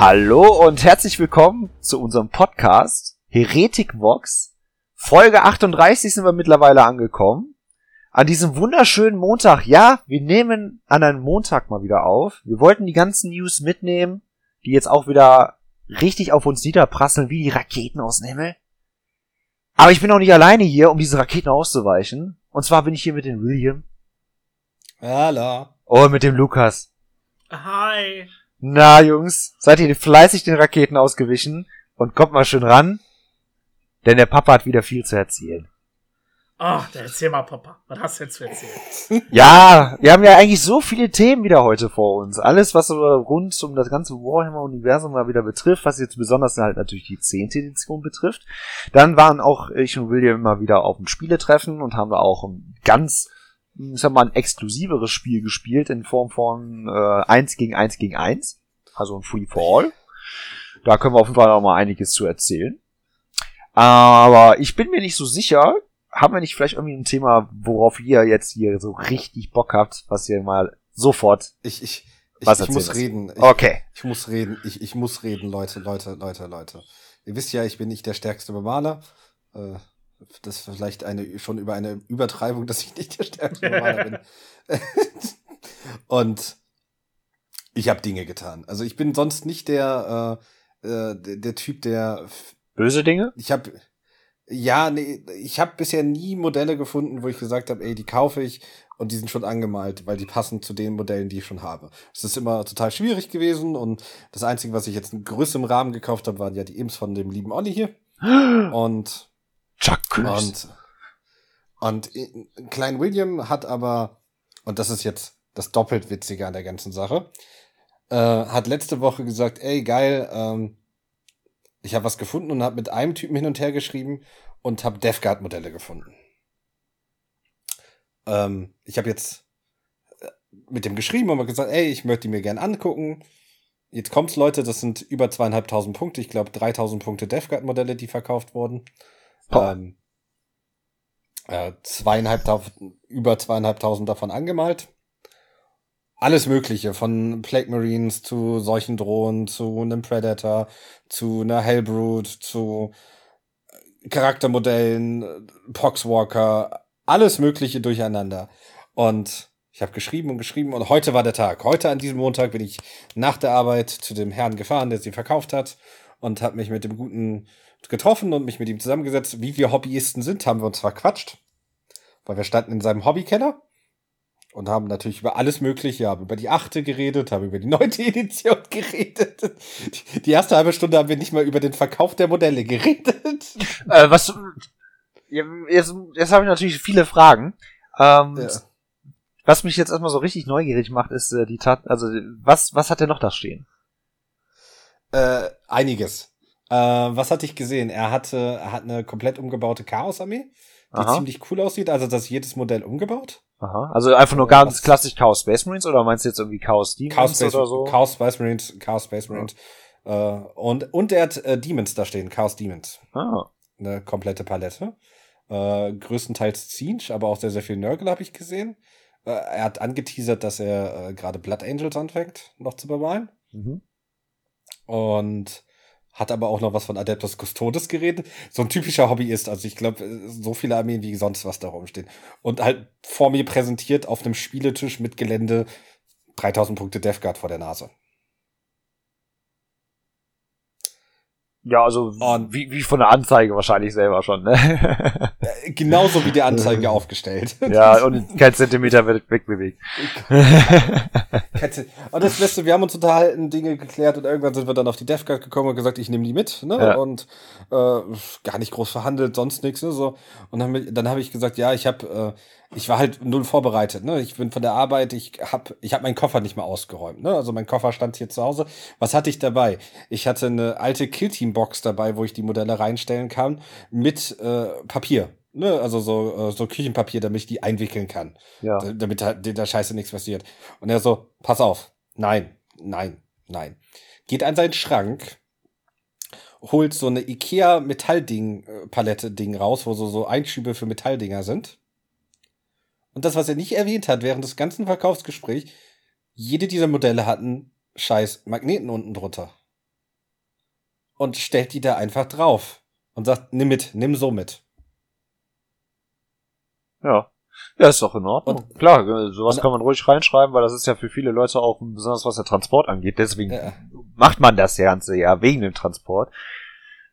Hallo und herzlich willkommen zu unserem Podcast Heretic Vox. Folge 38 sind wir mittlerweile angekommen. An diesem wunderschönen Montag, ja, wir nehmen an einem Montag mal wieder auf. Wir wollten die ganzen News mitnehmen, die jetzt auch wieder richtig auf uns niederprasseln, wie die Raketen aus dem Himmel. Aber ich bin auch nicht alleine hier, um diese Raketen auszuweichen. Und zwar bin ich hier mit dem William. Hallo. Und mit dem Lukas. Hi. Na, Jungs, seid ihr fleißig den Raketen ausgewichen und kommt mal schön ran, denn der Papa hat wieder viel zu erzählen. Ach, oh, erzähl mal, Papa. Was hast du jetzt zu erzählen? ja, wir haben ja eigentlich so viele Themen wieder heute vor uns. Alles, was so rund um das ganze Warhammer-Universum mal wieder betrifft, was jetzt besonders halt natürlich die 10. Edition betrifft. Dann waren auch ich und William immer wieder auf dem Spieletreffen und haben da auch ein ganz ich sag mal, ein exklusiveres Spiel gespielt in Form von äh, 1 gegen 1 gegen 1. Also ein Free for All. Da können wir auf jeden Fall noch mal einiges zu erzählen. Aber ich bin mir nicht so sicher, haben wir nicht vielleicht irgendwie ein Thema, worauf ihr jetzt hier so richtig Bock habt, was ihr mal sofort. Ich, ich, ich, ich muss reden. Ich, okay. Ich muss reden. Ich, ich muss reden, Leute, Leute, Leute, Leute. Ihr wisst ja, ich bin nicht der stärkste Bemaler. Äh, das ist vielleicht eine, schon über eine Übertreibung, dass ich nicht der stärkste Bemaler bin. Und ich habe Dinge getan. Also ich bin sonst nicht der, äh, äh, der, der Typ, der böse Dinge. Ich habe ja, nee, ich habe bisher nie Modelle gefunden, wo ich gesagt habe, ey, die kaufe ich und die sind schon angemalt, weil die passen zu den Modellen, die ich schon habe. Es ist immer total schwierig gewesen und das Einzige, was ich jetzt in größerem Rahmen gekauft habe, waren ja die Imps von dem lieben Olli hier. Und Chuck und, und Klein William hat aber, und das ist jetzt das doppelt Witzige an der ganzen Sache, äh, hat letzte Woche gesagt, ey, geil, ähm, ich habe was gefunden und habe mit einem Typen hin und her geschrieben und habe Guard modelle gefunden. Ähm, ich habe jetzt äh, mit dem geschrieben und gesagt, ey, ich möchte die mir gern angucken. Jetzt kommt's, Leute, das sind über zweieinhalbtausend Punkte. Ich glaube, 3000 Punkte Guard modelle die verkauft wurden. Ähm, äh, zweieinhalbtausend, über zweieinhalbtausend davon angemalt alles Mögliche, von Plague Marines zu solchen Drohnen, zu einem Predator, zu einer Hellbrood, zu Charaktermodellen, Poxwalker, alles Mögliche durcheinander. Und ich habe geschrieben und geschrieben und heute war der Tag. Heute an diesem Montag bin ich nach der Arbeit zu dem Herrn gefahren, der sie verkauft hat und habe mich mit dem Guten getroffen und mich mit ihm zusammengesetzt. Wie wir Hobbyisten sind, haben wir uns verquatscht, weil wir standen in seinem Hobbykeller und haben natürlich über alles Mögliche, haben über die achte geredet, haben über die neunte Edition geredet. Die erste halbe Stunde haben wir nicht mal über den Verkauf der Modelle geredet. Äh, was? Jetzt, jetzt habe ich natürlich viele Fragen. Ähm, ja. Was mich jetzt erstmal so richtig neugierig macht, ist äh, die Tat, also was, was hat er noch da stehen? Äh, einiges. Äh, was hatte ich gesehen? Er hatte, er hat eine komplett umgebaute Chaos-Armee, die Aha. ziemlich cool aussieht. Also das jedes Modell umgebaut. Aha. Also einfach nur ganz klassisch Chaos Space Marines oder meinst du jetzt irgendwie Chaos Demons Chaos Space, oder so? Chaos Space Marines, Chaos Space Marines. Ja. Äh, und, und er hat äh, Demons da stehen, Chaos Demons. Ah. Eine komplette Palette. Äh, größtenteils Zinch, aber auch sehr, sehr viel Nurgle habe ich gesehen. Äh, er hat angeteasert, dass er äh, gerade Blood Angels anfängt, noch zu bemalen. Mhm. Und hat aber auch noch was von Adeptus Custodes geredet. So ein typischer Hobbyist. Also ich glaube, so viele Armeen wie sonst was da rumstehen. Und halt vor mir präsentiert auf einem Spieletisch mit Gelände 3000 Punkte Death Guard vor der Nase. Ja, also und wie, wie von der Anzeige wahrscheinlich selber schon, ne? Genauso wie die Anzeige aufgestellt. Ja, und kein Zentimeter wird wegbewegt. und das Beste, wir haben uns unterhalten, Dinge geklärt und irgendwann sind wir dann auf die DevGuard gekommen und gesagt, ich nehme die mit, ne? Ja. Und äh, gar nicht groß verhandelt, sonst nichts, ne? So. Und dann, dann habe ich gesagt, ja, ich habe äh, ich war halt null vorbereitet. Ne? Ich bin von der Arbeit, ich habe ich hab meinen Koffer nicht mal ausgeräumt. Ne? Also mein Koffer stand hier zu Hause. Was hatte ich dabei? Ich hatte eine alte Killteam-Box dabei, wo ich die Modelle reinstellen kann, mit äh, Papier. Ne? Also so, äh, so Küchenpapier, damit ich die einwickeln kann. Ja. Damit da, der Scheiße nichts passiert. Und er so, pass auf. Nein, nein, nein. Geht an seinen Schrank, holt so eine Ikea Metallding, Palette Ding raus, wo so, so Einschübe für Metalldinger sind und das, was er nicht erwähnt hat während des ganzen Verkaufsgesprächs, jede dieser Modelle hatten scheiß Magneten unten drunter. und stellt die da einfach drauf und sagt, nimm mit, nimm so mit. Ja. Ja, ist doch in Ordnung. Und, Klar, äh, sowas und, kann man ruhig reinschreiben, weil das ist ja für viele Leute auch, besonders was der Transport angeht, deswegen ja. macht man das Ganze ja wegen dem Transport.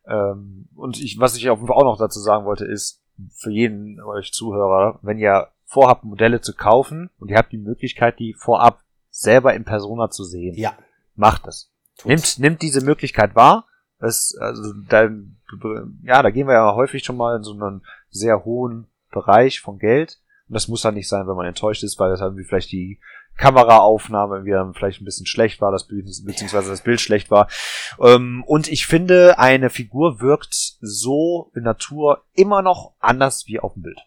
Ähm, und ich, was ich auch noch dazu sagen wollte, ist, für jeden euch Zuhörer, wenn ihr vorhabt, Modelle zu kaufen und ihr habt die Möglichkeit, die vorab selber in Persona zu sehen, ja. macht es. Nimmt, nimmt diese Möglichkeit wahr. Das, also, da, ja, da gehen wir ja häufig schon mal in so einen sehr hohen Bereich von Geld. Und das muss dann nicht sein, wenn man enttäuscht ist, weil das irgendwie vielleicht die Kameraaufnahme wieder vielleicht ein bisschen schlecht war, das Bild, beziehungsweise das Bild schlecht war. Ähm, und ich finde, eine Figur wirkt so in Natur immer noch anders wie auf dem Bild.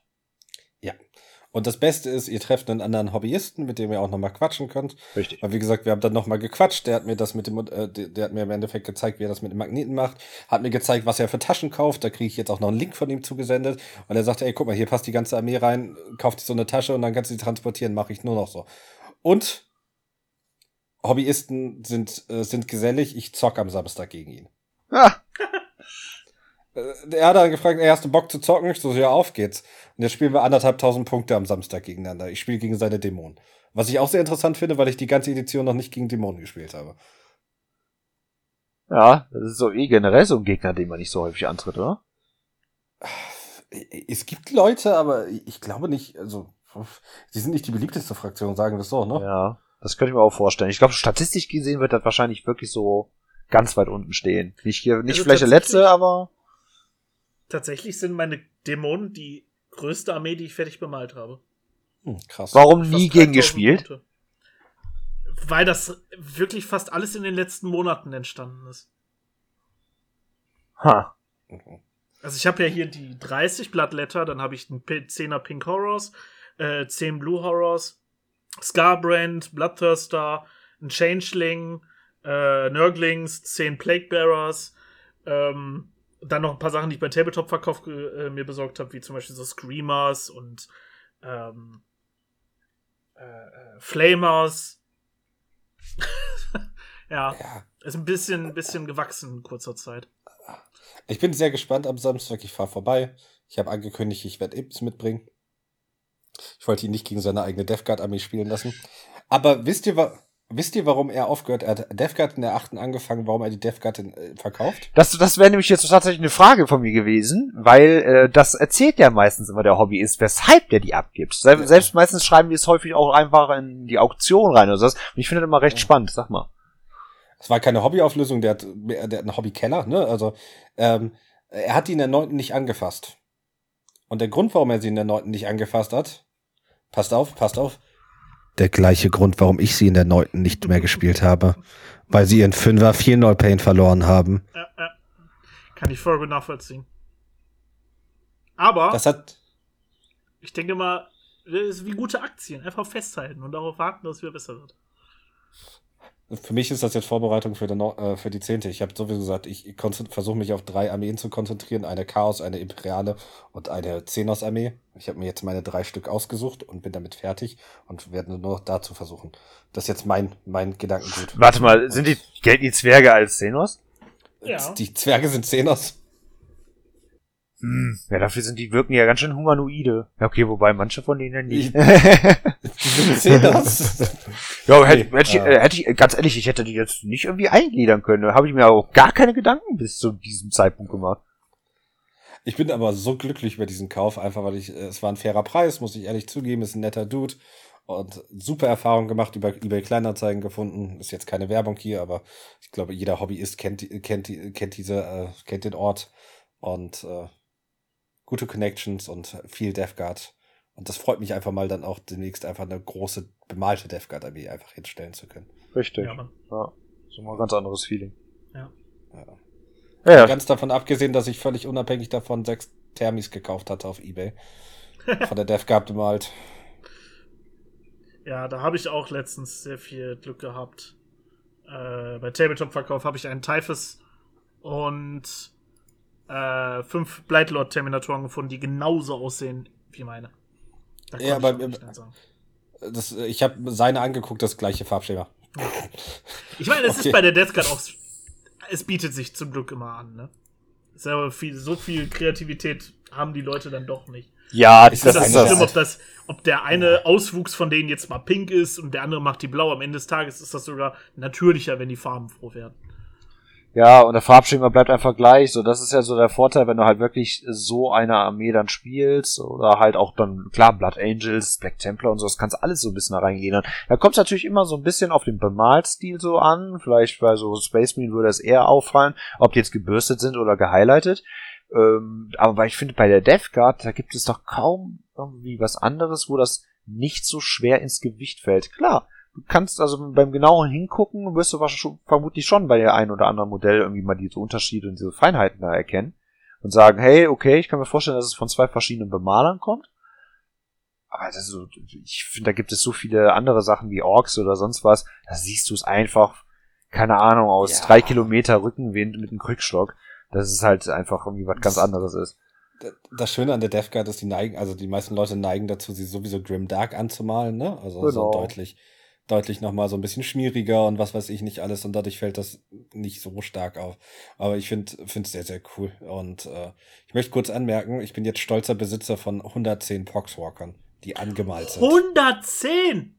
Und das Beste ist, ihr trefft einen anderen Hobbyisten, mit dem ihr auch nochmal quatschen könnt. Richtig. Weil wie gesagt, wir haben dann nochmal gequatscht. Der hat mir das mit dem, äh, der hat mir im Endeffekt gezeigt, wie er das mit dem Magneten macht. Hat mir gezeigt, was er für Taschen kauft. Da kriege ich jetzt auch noch einen Link von ihm zugesendet. Und er sagte, ey, guck mal, hier passt die ganze Armee rein, kauft so eine Tasche und dann kannst du die transportieren. Mache ich nur noch so. Und Hobbyisten sind, äh, sind gesellig. Ich zock am Samstag gegen ihn. Ah. er hat dann gefragt, ey, hast du Bock zu zocken? Ich so, ja, auf geht's. Und jetzt spielen wir anderthalb tausend Punkte am Samstag gegeneinander. Ich spiele gegen seine Dämonen. Was ich auch sehr interessant finde, weil ich die ganze Edition noch nicht gegen Dämonen gespielt habe. Ja, das ist so eh generell so ein Gegner, den man nicht so häufig antritt, oder? Es gibt Leute, aber ich glaube nicht, also, sie sind nicht die beliebteste Fraktion, sagen wir es so, ne? Ja, das könnte ich mir auch vorstellen. Ich glaube, statistisch gesehen wird das wahrscheinlich wirklich so ganz weit unten stehen. Nicht hier, nicht also vielleicht der letzte, aber tatsächlich sind meine Dämonen die größte Armee, die ich fertig bemalt habe. Hm, krass. Warum fast nie gegen gespielt? Punkte. Weil das wirklich fast alles in den letzten Monaten entstanden ist. Ha. Also ich habe ja hier die 30 Bloodletter, dann habe ich einen 10er Pink Horrors, äh, 10 Blue Horrors, Scarbrand, Bloodthirster, ein Changeling, äh, Nurglings, 10 Plague Bearers, ähm, dann noch ein paar Sachen, die ich bei Tabletop-Verkauf äh, mir besorgt habe, wie zum Beispiel so Screamers und ähm, äh, äh Flamers. ja, ja, ist ein bisschen, bisschen gewachsen in kurzer Zeit. Ich bin sehr gespannt am Samstag. Ich fahre vorbei. Ich habe angekündigt, ich werde Ibs mitbringen. Ich wollte ihn nicht gegen seine eigene Death Guard Armee spielen lassen. Aber wisst ihr, was? Wisst ihr, warum er aufgehört? Er hat DevGuard in der achten angefangen, warum er die DevGuard äh, verkauft? Das, das wäre nämlich jetzt tatsächlich eine Frage von mir gewesen, weil äh, das erzählt ja meistens immer der Hobbyist, weshalb der die abgibt. Se ja. Selbst meistens schreiben wir es häufig auch einfach in die Auktion rein oder so. Und ich finde das immer recht ja. spannend, sag mal. Es war keine Hobbyauflösung, der hat, der hat einen Hobbykeller, ne? Also ähm, er hat die in der neunten nicht angefasst. Und der Grund, warum er sie in der neunten nicht angefasst hat, passt auf, passt auf, der gleiche Grund, warum ich sie in der neunten nicht mehr gespielt habe. Weil sie ihren Fünfer 4-0 Pain verloren haben. Ja, ja. Kann ich voll gut nachvollziehen. Aber. Das hat. Ich denke mal, das ist wie gute Aktien. Einfach festhalten und darauf warten, dass es wieder besser wird. Für mich ist das jetzt Vorbereitung für, den, äh, für die Zehnte. Ich habe sowieso gesagt, ich versuche mich auf drei Armeen zu konzentrieren. Eine Chaos, eine Imperiale und eine Zenos-Armee. Ich habe mir jetzt meine drei Stück ausgesucht und bin damit fertig und werde nur noch dazu versuchen. Das ist jetzt mein, mein Gedankengut. Warte mal, sind die, gelten die Zwerge als Zenos? Ja. Die Zwerge sind Zenos. Hm, ja, dafür sind die wirken ja ganz schön humanoide. Ja, okay, wobei manche von denen nicht. Sehe das. ja, hätte, hätte, ich, äh, hätte ich, ganz ehrlich, ich hätte die jetzt nicht irgendwie eingliedern können. Da habe ich mir auch gar keine Gedanken bis zu diesem Zeitpunkt gemacht. Ich bin aber so glücklich über diesen Kauf, einfach weil ich, äh, es war ein fairer Preis, muss ich ehrlich zugeben, ist ein netter Dude und super Erfahrung gemacht über eBay Kleinanzeigen gefunden. Ist jetzt keine Werbung hier, aber ich glaube, jeder Hobbyist kennt, kennt, kennt diese, äh, kennt den Ort und äh, gute Connections und viel DevGuard. Und das freut mich einfach mal dann auch demnächst einfach eine große bemalte DevGuard-Armee einfach hinstellen zu können. Richtig. Ja, ja. So mal ein ganz anderes Feeling. Ja. ja. ja. Ganz davon abgesehen, dass ich völlig unabhängig davon sechs Thermis gekauft hatte auf Ebay. Von der DevGuard bemalt. Ja, da habe ich auch letztens sehr viel Glück gehabt. Äh, bei Tabletop-Verkauf habe ich einen Typhus und äh, fünf Blightlord-Terminatoren gefunden, die genauso aussehen wie meine. ja, aber ich, das, ich habe seine angeguckt, das gleiche Farbschema. Ich meine, es okay. ist bei der Death Guard auch es bietet sich zum Glück immer an, ne? So viel, so viel Kreativität haben die Leute dann doch nicht. Ja, ist das, das ist schlimm, ob das, ob der eine Auswuchs von denen jetzt mal pink ist und der andere macht die blau. Am Ende des Tages ist das sogar natürlicher, wenn die Farben froh werden. Ja, und der Farbschema bleibt einfach gleich. So, das ist ja so der Vorteil, wenn du halt wirklich so eine Armee dann spielst oder halt auch dann, klar, Blood Angels, Black Templar und so, das kannst alles so ein bisschen da reingehen. Da kommt es natürlich immer so ein bisschen auf den Bemalstil so an. Vielleicht bei so Space Marine würde es eher auffallen, ob die jetzt gebürstet sind oder gehighlightet. Ähm, aber ich finde, bei der Death Guard, da gibt es doch kaum irgendwie was anderes, wo das nicht so schwer ins Gewicht fällt. Klar, du kannst also beim genauen Hingucken, wirst du wahrscheinlich vermutlich schon bei der einen oder anderen Modell irgendwie mal diese Unterschiede und diese Feinheiten da erkennen und sagen, hey, okay, ich kann mir vorstellen, dass es von zwei verschiedenen Bemalern kommt. Aber das ist so, ich finde, da gibt es so viele andere Sachen wie Orks oder sonst was, da siehst du es einfach, keine Ahnung, aus ja. drei Kilometer Rückenwind mit einem Krückstock dass es halt einfach irgendwie was ganz anderes ist. Das Schöne an der Death Guard ist, die neigen, also die meisten Leute neigen dazu, sie sowieso Grim Dark anzumalen, ne? Also genau. so deutlich, deutlich nochmal so ein bisschen schmieriger und was weiß ich nicht alles und dadurch fällt das nicht so stark auf. Aber ich finde finde es sehr, sehr cool. Und äh, ich möchte kurz anmerken, ich bin jetzt stolzer Besitzer von 110 Poxwalkern, die angemalt sind. 110?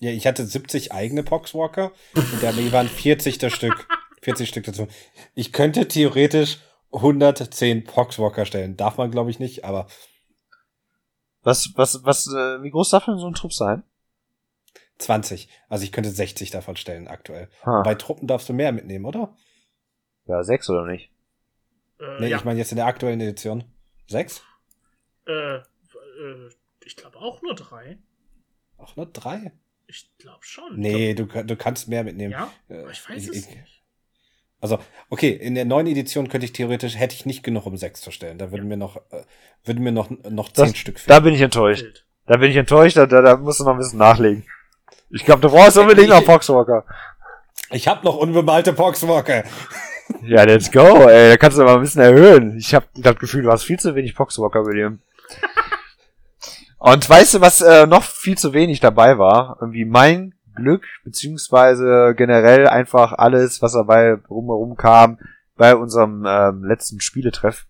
Ja, ich hatte 70 eigene Poxwalker und der waren 40 das Stück. 40 Stück dazu. Ich könnte theoretisch 110 Poxwalker stellen. Darf man, glaube ich, nicht, aber. Was, was, was, äh, wie groß darf denn so ein Trupp sein? 20. Also ich könnte 60 davon stellen aktuell. Ha. Bei Truppen darfst du mehr mitnehmen, oder? Ja, sechs oder nicht? Äh, nee, ja. ich meine jetzt in der aktuellen Edition. Sechs? Äh, äh ich glaube auch nur drei. Auch nur drei? Ich glaube schon. Nee, du, du kannst mehr mitnehmen. Ja, äh, ich weiß ich, es nicht. Also, okay, in der neuen Edition könnte ich theoretisch, hätte ich nicht genug, um sechs zu stellen. Da würden mir noch, äh, würden mir noch, noch zehn das, Stück fehlen. Da bin ich enttäuscht. Da bin ich enttäuscht, da, da musst du noch ein bisschen nachlegen. Ich glaube, du brauchst unbedingt noch Poxwalker. Ich habe noch unbemalte Poxwalker. Ja, let's go, ey. Da kannst du mal ein bisschen erhöhen. Ich habe das Gefühl, du hast viel zu wenig Poxwalker, William. Und weißt du, was äh, noch viel zu wenig dabei war? Irgendwie mein Glück, beziehungsweise generell einfach alles, was dabei rumherum kam, bei unserem ähm, letzten Spieletreff.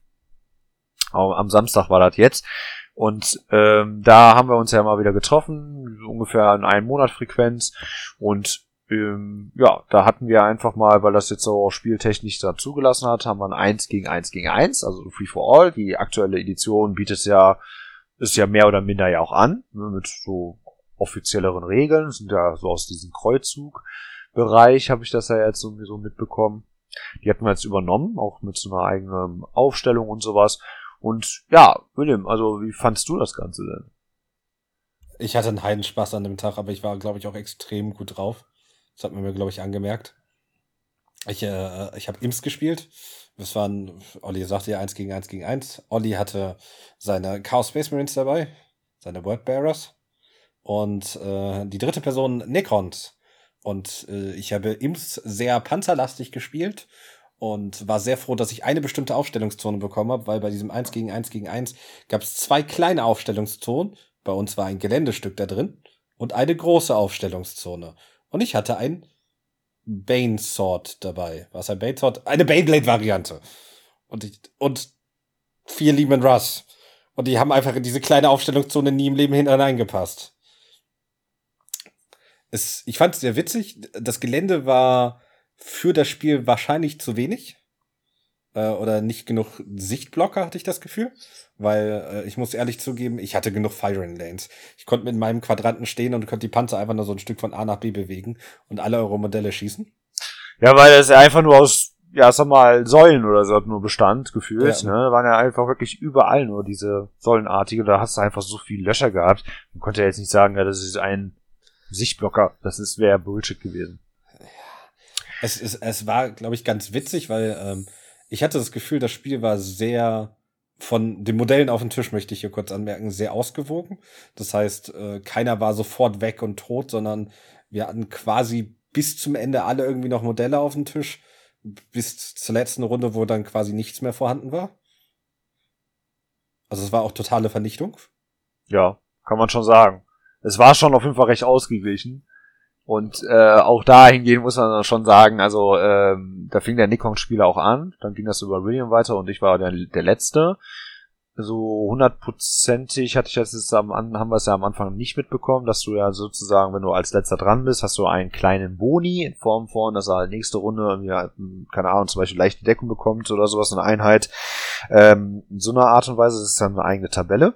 Am Samstag war das jetzt. Und ähm, da haben wir uns ja mal wieder getroffen, ungefähr in einem Monat Frequenz. Und ähm, ja, da hatten wir einfach mal, weil das jetzt auch spieltechnisch da zugelassen hat, haben wir ein 1 gegen 1 gegen 1, also Free for All. Die aktuelle Edition bietet ja, ist ja mehr oder minder ja auch an, ne, mit so offizielleren Regeln, sind ja so aus diesem Kreuzzugbereich, habe ich das ja jetzt sowieso mitbekommen. Die hatten wir jetzt übernommen, auch mit so einer eigenen Aufstellung und sowas. Und ja, William, also wie fandst du das Ganze denn? Ich hatte einen Heidenspaß an dem Tag, aber ich war, glaube ich, auch extrem gut drauf. Das hat man mir, glaube ich, angemerkt. Ich, äh, ich habe Imps gespielt. Das waren, Olli sagte ja 1 gegen 1 gegen 1. Olli hatte seine Chaos Space Marines dabei, seine Wordbearers und äh, die dritte Person Necrons. Und äh, ich habe Imps sehr panzerlastig gespielt und war sehr froh, dass ich eine bestimmte Aufstellungszone bekommen habe, weil bei diesem 1 gegen 1 gegen 1 gab es zwei kleine Aufstellungszonen. Bei uns war ein Geländestück da drin und eine große Aufstellungszone. Und ich hatte ein Bane Sword dabei. Was ein Bane Sword? Eine Baneblade Variante. Und ich, und vier Lehman Russ. Und die haben einfach in diese kleine Aufstellungszone nie im Leben hineingepasst es, ich fand es sehr witzig. Das Gelände war für das Spiel wahrscheinlich zu wenig. Äh, oder nicht genug Sichtblocker, hatte ich das Gefühl. Weil äh, ich muss ehrlich zugeben, ich hatte genug Firing Lanes. Ich konnte mit meinem Quadranten stehen und konnte die Panzer einfach nur so ein Stück von A nach B bewegen und alle eure Modelle schießen. Ja, weil das ja einfach nur aus, ja, sag mal, Säulen oder so nur bestand, gefühlt, ja. ne? Waren ja einfach wirklich überall nur diese Säulenartige. Da hast du einfach so viel Löcher gehabt. Man konnte ja jetzt nicht sagen, ja, das ist ein Sichtblocker. Das ist wäre Bullshit gewesen. Es, es, es war, glaube ich, ganz witzig, weil ähm, ich hatte das Gefühl, das Spiel war sehr von den Modellen auf dem Tisch, möchte ich hier kurz anmerken, sehr ausgewogen. Das heißt, äh, keiner war sofort weg und tot, sondern wir hatten quasi bis zum Ende alle irgendwie noch Modelle auf dem Tisch, bis zur letzten Runde, wo dann quasi nichts mehr vorhanden war. Also es war auch totale Vernichtung. Ja, kann man schon sagen es war schon auf jeden Fall recht ausgeglichen. Und äh, auch dahingehend muss man schon sagen, also ähm, da fing der Nikon-Spieler auch an, dann ging das über William weiter und ich war der, der Letzte. So hundertprozentig hatte ich das jetzt am haben wir es ja am Anfang nicht mitbekommen, dass du ja sozusagen, wenn du als letzter dran bist, hast du einen kleinen Boni in Form von, dass er nächste Runde irgendwie, keine Ahnung, zum Beispiel leichte Deckung bekommt oder sowas, eine Einheit. Ähm, in so einer Art und Weise ist es dann eine eigene Tabelle.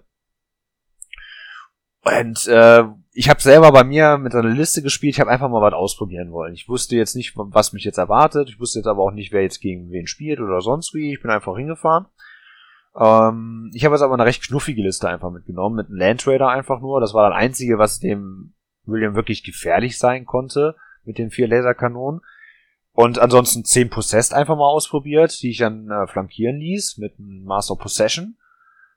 Und äh, ich habe selber bei mir mit einer Liste gespielt, ich habe einfach mal was ausprobieren wollen. Ich wusste jetzt nicht, was mich jetzt erwartet. Ich wusste jetzt aber auch nicht, wer jetzt gegen wen spielt oder sonst wie. Ich bin einfach hingefahren. Ähm, ich habe jetzt aber eine recht knuffige Liste einfach mitgenommen, mit einem Landtrader einfach nur. Das war das Einzige, was dem William wirklich gefährlich sein konnte, mit den vier Laserkanonen. Und ansonsten zehn Possessed einfach mal ausprobiert, die ich dann äh, flankieren ließ, mit einem Master Possession.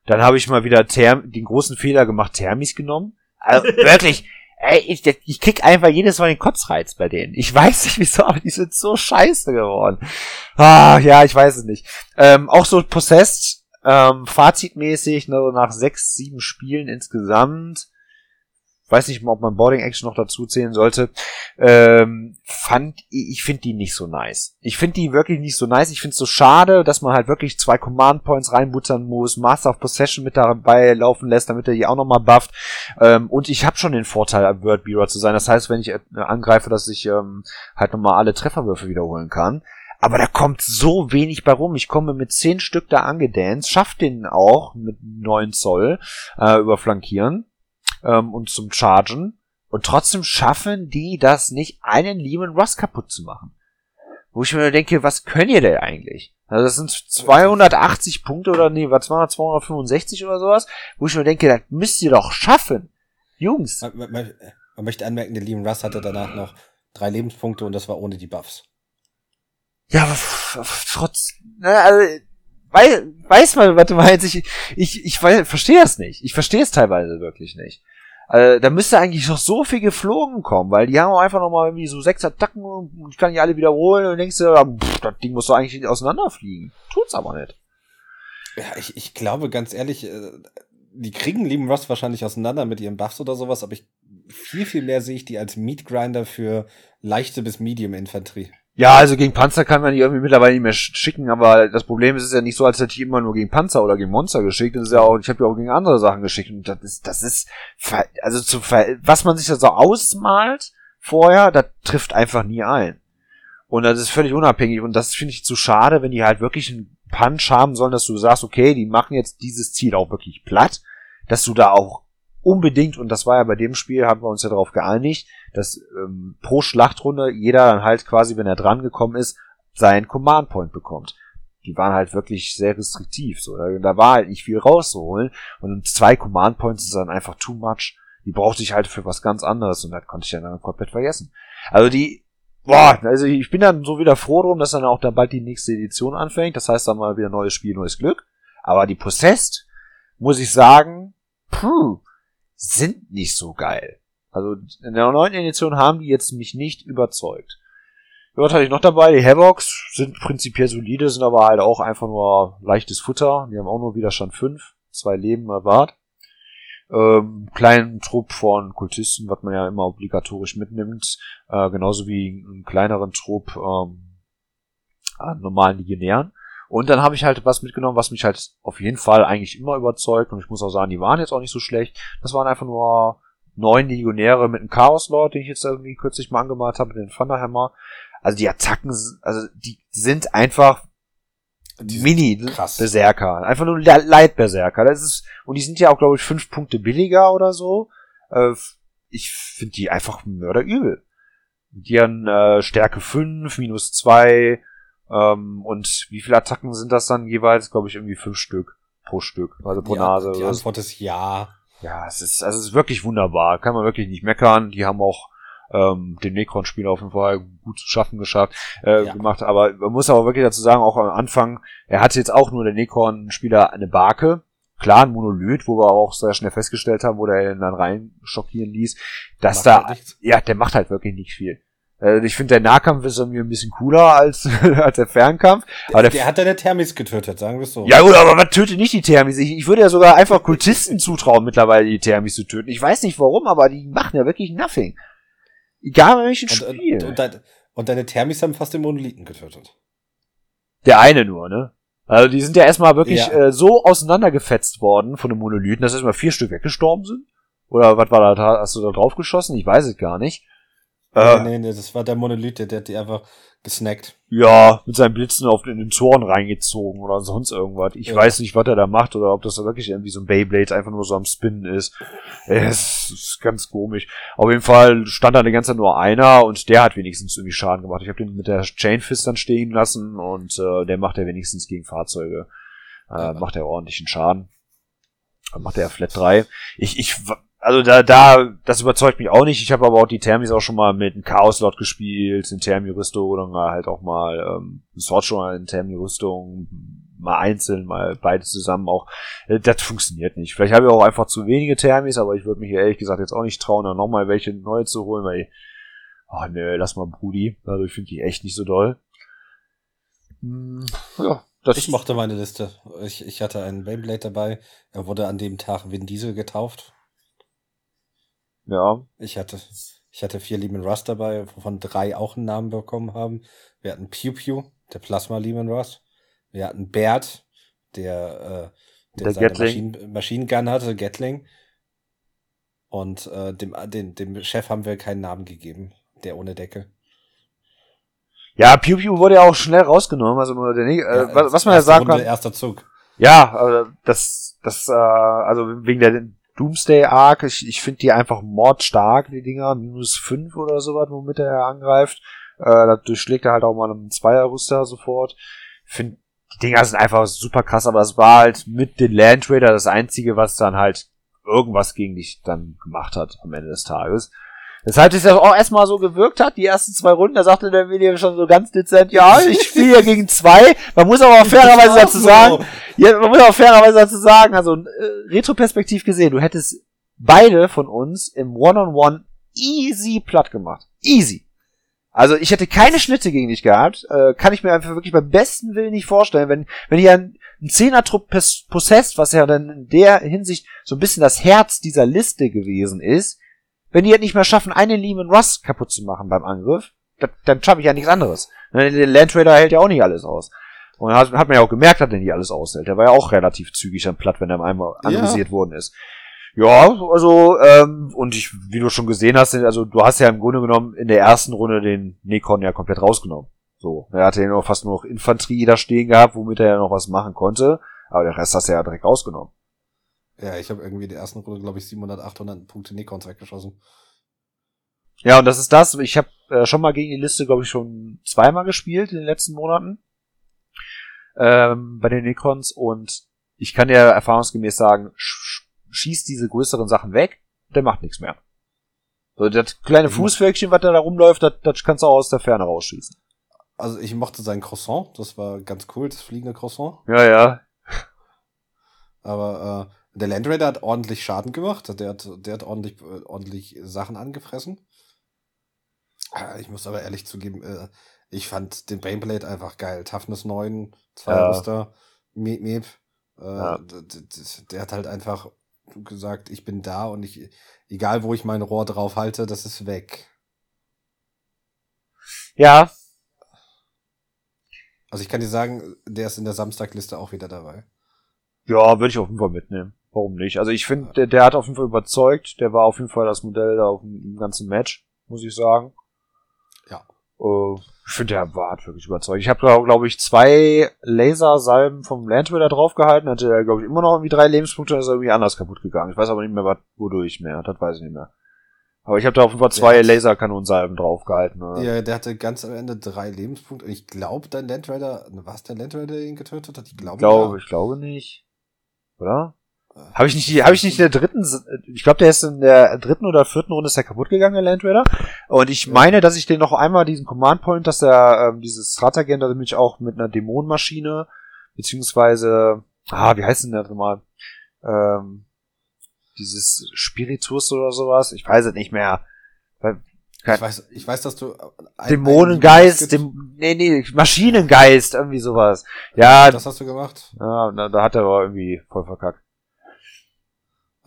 Dann habe ich mal wieder Therm den großen Fehler gemacht, Thermis genommen also wirklich, ey, ich, ich krieg einfach jedes Mal den Kotzreiz bei denen. Ich weiß nicht wieso, aber die sind so scheiße geworden. Ah, ja, ich weiß es nicht. Ähm, auch so Possessed, ähm, fazitmäßig, ne, nach sechs, sieben Spielen insgesamt, weiß nicht mal, ob man Boarding Action noch dazu zählen sollte, ähm, fand ich finde die nicht so nice. Ich finde die wirklich nicht so nice. Ich finde es so schade, dass man halt wirklich zwei Command Points reinbuttern muss, Master of Possession mit dabei laufen lässt, damit er die auch nochmal bufft. Ähm, und ich habe schon den Vorteil, ein Word Bearer zu sein. Das heißt, wenn ich äh, angreife, dass ich ähm, halt nochmal alle Trefferwürfe wiederholen kann. Aber da kommt so wenig bei rum. Ich komme mit zehn Stück da angedanced, schaff den auch mit neun Zoll äh, über Flankieren ähm, und zum Chargen. Und trotzdem schaffen die das nicht, einen Lehman Russ kaputt zu machen. Wo ich mir denke, was könnt ihr denn eigentlich? Also das sind 280 Punkte oder nee, was war das, 265 oder sowas? Wo ich mir denke, das müsst ihr doch schaffen. Jungs. Man, man, man möchte anmerken, der Lehman Russ hatte danach noch drei Lebenspunkte und das war ohne die Buffs. Ja, aber trotz, ne, also, weiß, weiß man, was du meinst. Ich, ich, ich verstehe das nicht. Ich verstehe es teilweise wirklich nicht. Also, da müsste eigentlich noch so viel geflogen kommen, weil die haben auch einfach nochmal irgendwie so sechs Attacken und ich kann die alle wiederholen und denkst du, pff, das Ding muss doch eigentlich auseinanderfliegen. Tut's aber nicht. Ja, ich, ich glaube ganz ehrlich, äh, die kriegen lieben Ross wahrscheinlich auseinander mit ihren Buffs oder sowas, aber ich viel, viel mehr sehe ich die als Meat Grinder für leichte bis Medium Infanterie. Ja, also gegen Panzer kann man die irgendwie mittlerweile nicht mehr schicken, aber das Problem ist, es ist ja nicht so, als hätte ich immer nur gegen Panzer oder gegen Monster geschickt. Das ist ja auch, ich habe ja auch gegen andere Sachen geschickt. Und das ist, das ist, also zu, was man sich da so ausmalt vorher, das trifft einfach nie ein. Und das ist völlig unabhängig. Und das finde ich zu schade, wenn die halt wirklich einen Punch haben sollen, dass du sagst, okay, die machen jetzt dieses Ziel auch wirklich platt, dass du da auch unbedingt, und das war ja bei dem Spiel, haben wir uns ja darauf geeinigt, dass ähm, pro Schlachtrunde jeder dann halt quasi, wenn er dran gekommen ist, seinen Command Point bekommt. Die waren halt wirklich sehr restriktiv. So. Da, war halt nicht viel rauszuholen. Und zwei Command Points ist dann einfach too much. Die brauchte ich halt für was ganz anderes und das konnte ich dann komplett vergessen. Also die, boah, also ich bin dann so wieder froh drum, dass dann auch da bald die nächste Edition anfängt. Das heißt dann mal wieder neues Spiel, neues Glück. Aber die Possessed, muss ich sagen, puh, sind nicht so geil. Also in der neuen Edition haben die jetzt mich nicht überzeugt. Was hatte ich noch dabei? Die Havocs sind prinzipiell solide, sind aber halt auch einfach nur leichtes Futter. Die haben auch nur Widerstand 5, zwei Leben erwart. Ähm, kleinen Trupp von Kultisten, was man ja immer obligatorisch mitnimmt, äh, genauso wie einen kleineren Trupp ähm, an normalen Legionären. Und dann habe ich halt was mitgenommen, was mich halt auf jeden Fall eigentlich immer überzeugt. Und ich muss auch sagen, die waren jetzt auch nicht so schlecht. Das waren einfach nur neun Legionäre mit einem Chaos Lord, den ich jetzt irgendwie kürzlich mal angemalt habe, mit den Thunderhammer. Also die Attacken, also die sind einfach die Mini krass. Berserker. Einfach nur Light Berserker. Das ist, und die sind ja auch, glaube ich, fünf Punkte billiger oder so. Äh, ich finde die einfach mörderübel. Die haben äh, Stärke 5, minus 2, ähm, und wie viele Attacken sind das dann jeweils? Glaube ich irgendwie fünf Stück pro Stück, also pro die, Nase. Die Antwort ist ja. Ja, es ist, also es ist wirklich wunderbar. Kann man wirklich nicht meckern. Die haben auch ähm, den Necron-Spiel auf jeden Fall gut zu schaffen geschafft, äh, ja. gemacht. Aber man muss aber wirklich dazu sagen, auch am Anfang, er hatte jetzt auch nur der Necron-Spieler eine Barke. Klar, ein Monolith, wo wir auch sehr schnell festgestellt haben, wo der ihn dann rein schockieren ließ, dass da, halt ja, der macht halt wirklich nicht viel. Äh, ich finde, der Nahkampf ist irgendwie ein bisschen cooler als, als der Fernkampf. Aber der, der hat der Thermis getötet, sagen wir es so. Ja gut, aber man tötet nicht die Thermis. Ich, ich würde ja sogar einfach Kultisten zutrauen, mittlerweile die Thermis zu töten. Ich weiß nicht warum, aber die machen ja wirklich nothing. Egal welchen Und, Spiel. und, und, dein, und deine Thermis haben fast den Monolithen getötet. Der eine nur, ne? Also die sind ja erstmal wirklich Ja. äh, so auseinandergefetzt worden von dem Monolithen, dass erstmal vier Stück weggestorben sind. Oder was war da? Hast du da drauf geschossen? Ich weiß es gar nicht. Äh, nee, nee, nee, das war der Monolith, der, hat die einfach gesnackt. Ja, mit seinen Blitzen auf in den Zorn reingezogen oder sonst irgendwas. Ich Ja. weiß nicht, was er da macht oder ob das da wirklich irgendwie so ein Beyblade einfach nur so am Spinnen ist. Es ist ganz komisch. Auf jeden Fall stand da die ganze Zeit nur einer und der hat wenigstens irgendwie Schaden gemacht. Ich habe den mit der Chainfist dann stehen lassen und äh, der macht ja wenigstens gegen Fahrzeuge. Äh, Ja. Macht er ordentlichen Schaden. Dann macht er Flat 3. Ich, ich, also da, da, das überzeugt mich auch nicht. Ich habe aber auch die Thermis auch schon mal mit einem Chaos-Lot gespielt, in Thermi-Rüstung oder mal halt auch mal ähm, Sword schon mal in Thermi-Rüstung, mal einzeln, mal beides zusammen auch. Äh, Das funktioniert nicht. Vielleicht habe ich auch einfach zu wenige Thermis, aber ich würde mich ehrlich gesagt jetzt auch nicht trauen, da nochmal welche neue zu holen, weil, oh nö, lass mal Brudi. Also ich finde die echt nicht so doll. Hm, ja, das Ich mochte meine Liste. Ich, ich hatte einen Beyblade dabei. Er wurde an dem Tag Vin Diesel getauft. Ja, Ich hatte, ich hatte vier Lehman Russ dabei, wovon drei auch einen Namen bekommen haben. Wir hatten Pew Pew, der Plasma Lehman Russ. Wir hatten Bert, der, äh, der, Der seine. Maschinen, Machine Gun hatte, Gatling. Und äh, dem, dem, dem Chef haben wir keinen Namen gegeben, der ohne Deckel. Ja, Pew Pew wurde ja auch schnell rausgenommen, also der, äh, Ja, was, man ja sagen Runde, kann. Erster Zug. Ja, das, das, äh, also wegen der Doomsday Arc, ich, ich finde die einfach mordstark, die Dinger, minus fünf oder sowas, womit er angreift. Äh, da durchschlägt er halt auch mal einen Zweierrüster sofort. Finde, die Dinger sind einfach super krass, aber es war halt mit den Land Raider das einzige, was dann halt irgendwas gegen dich dann gemacht hat am Ende des Tages. Deshalb ist das auch erstmal so gewirkt hat, die ersten zwei Runden, da sagte der William schon so ganz dezent, ja, ich spiele hier gegen zwei. Man muss aber auch fairerweise dazu sagen, ja, man muss auch fairerweise dazu sagen, also äh, retroperspektiv gesehen, du hättest beide von uns im One-on-One easy platt gemacht. Easy. Also ich hätte keine Schnitte gegen dich gehabt. Äh, kann ich mir einfach wirklich beim besten Willen nicht vorstellen. Wenn, wenn hier ein, ein Zehner-Trupp pos- possessed, was ja dann in der Hinsicht so ein bisschen das Herz dieser Liste gewesen ist, wenn die halt nicht mehr schaffen, einen Lehman Russ kaputt zu machen beim Angriff, dann, dann schaffe ich ja nichts anderes. Ne, Der Land Trader hält ja auch nicht alles aus. Und hat, hat man ja auch gemerkt, dass er nicht alles aushält. Der war ja auch relativ zügig am Platt, wenn er einmal Ja. analysiert worden ist. Ja, also, ähm, und ich, wie du schon gesehen hast, also du hast ja im Grunde genommen in der ersten Runde den Nekon ja komplett rausgenommen. So. Er hatte ja noch fast nur noch Infanterie da stehen gehabt, womit er ja noch was machen konnte. Aber der Rest hast du ja direkt rausgenommen. Ja, ich habe irgendwie in der ersten Runde, glaube ich, 700, 800 Punkte Nikons weggeschossen. Ja, und das ist das. Ich habe äh, schon mal gegen die Liste, glaube ich, schon zweimal gespielt in den letzten Monaten. Ähm, bei den Necrons. Und ich kann dir erfahrungsgemäß sagen, sch schieß diese größeren Sachen weg, der macht nichts mehr. So, das kleine Mhm. Fußvölkchen, was da, da rumläuft, das, das kannst du auch aus der Ferne rausschießen. Also ich mochte sein Croissant, das war ganz cool, das fliegende Croissant. Ja, ja. Aber äh, der Land Raider hat ordentlich Schaden gemacht. Der hat, der hat ordentlich, äh, ordentlich Sachen angefressen. Äh, Ich muss aber ehrlich zugeben, äh, ich fand den Baneblade einfach geil. Toughness 9, zwei Ja. Rüster, Meep Meep. Äh, Ja. Der hat halt einfach gesagt, ich bin da und ich, egal wo ich mein Rohr drauf halte, das ist weg. Ja, Also ich kann dir sagen, der ist in der Samstagliste auch wieder dabei. Ja, würde ich auf jeden Fall mitnehmen. Warum nicht? Also ich finde, der, der hat auf jeden Fall überzeugt. Der war auf jeden Fall das Modell da auf dem, im ganzen Match, muss ich sagen. Ja. Äh, ich finde, der war hat wirklich überzeugt. Ich habe da, glaube ich, zwei Lasersalben vom Land Raider draufgehalten. Hatte er, glaube ich, immer noch irgendwie drei Lebenspunkte und ist irgendwie anders kaputt gegangen. Ich weiß aber nicht mehr, was, wodurch mehr. Das weiß ich nicht mehr. Aber ich habe da auf jeden Fall zwei Laserkanonsalben draufgehalten. Ne? Ja, der hatte ganz am Ende drei Lebenspunkte. Ich glaube, dein Land Raider, war es der Land Raider, der ihn getötet hat? Ich glaube, Ich glaube, ja. ich glaube nicht. Oder? Äh, Habe ich nicht, habe ich nicht in der dritten, ich glaube, der ist in der dritten oder vierten Runde ist der kaputt gegangen, der Land Raider. Und ich meine, dass ich den noch einmal diesen Command Point, dass er ähm, dieses Stratagen, da nämlich auch mit einer Dämonenmaschine, beziehungsweise, ah, wie heißt denn der nochmal? Ähm, dieses Spiritus oder sowas, ich weiß es nicht mehr. Weil- Ich weiß, ich weiß, dass du ein- Dämonengeist, dem, nee, nee, Maschinengeist, irgendwie sowas. Ja, das hast du gemacht. ja da, da hat er aber irgendwie voll verkackt.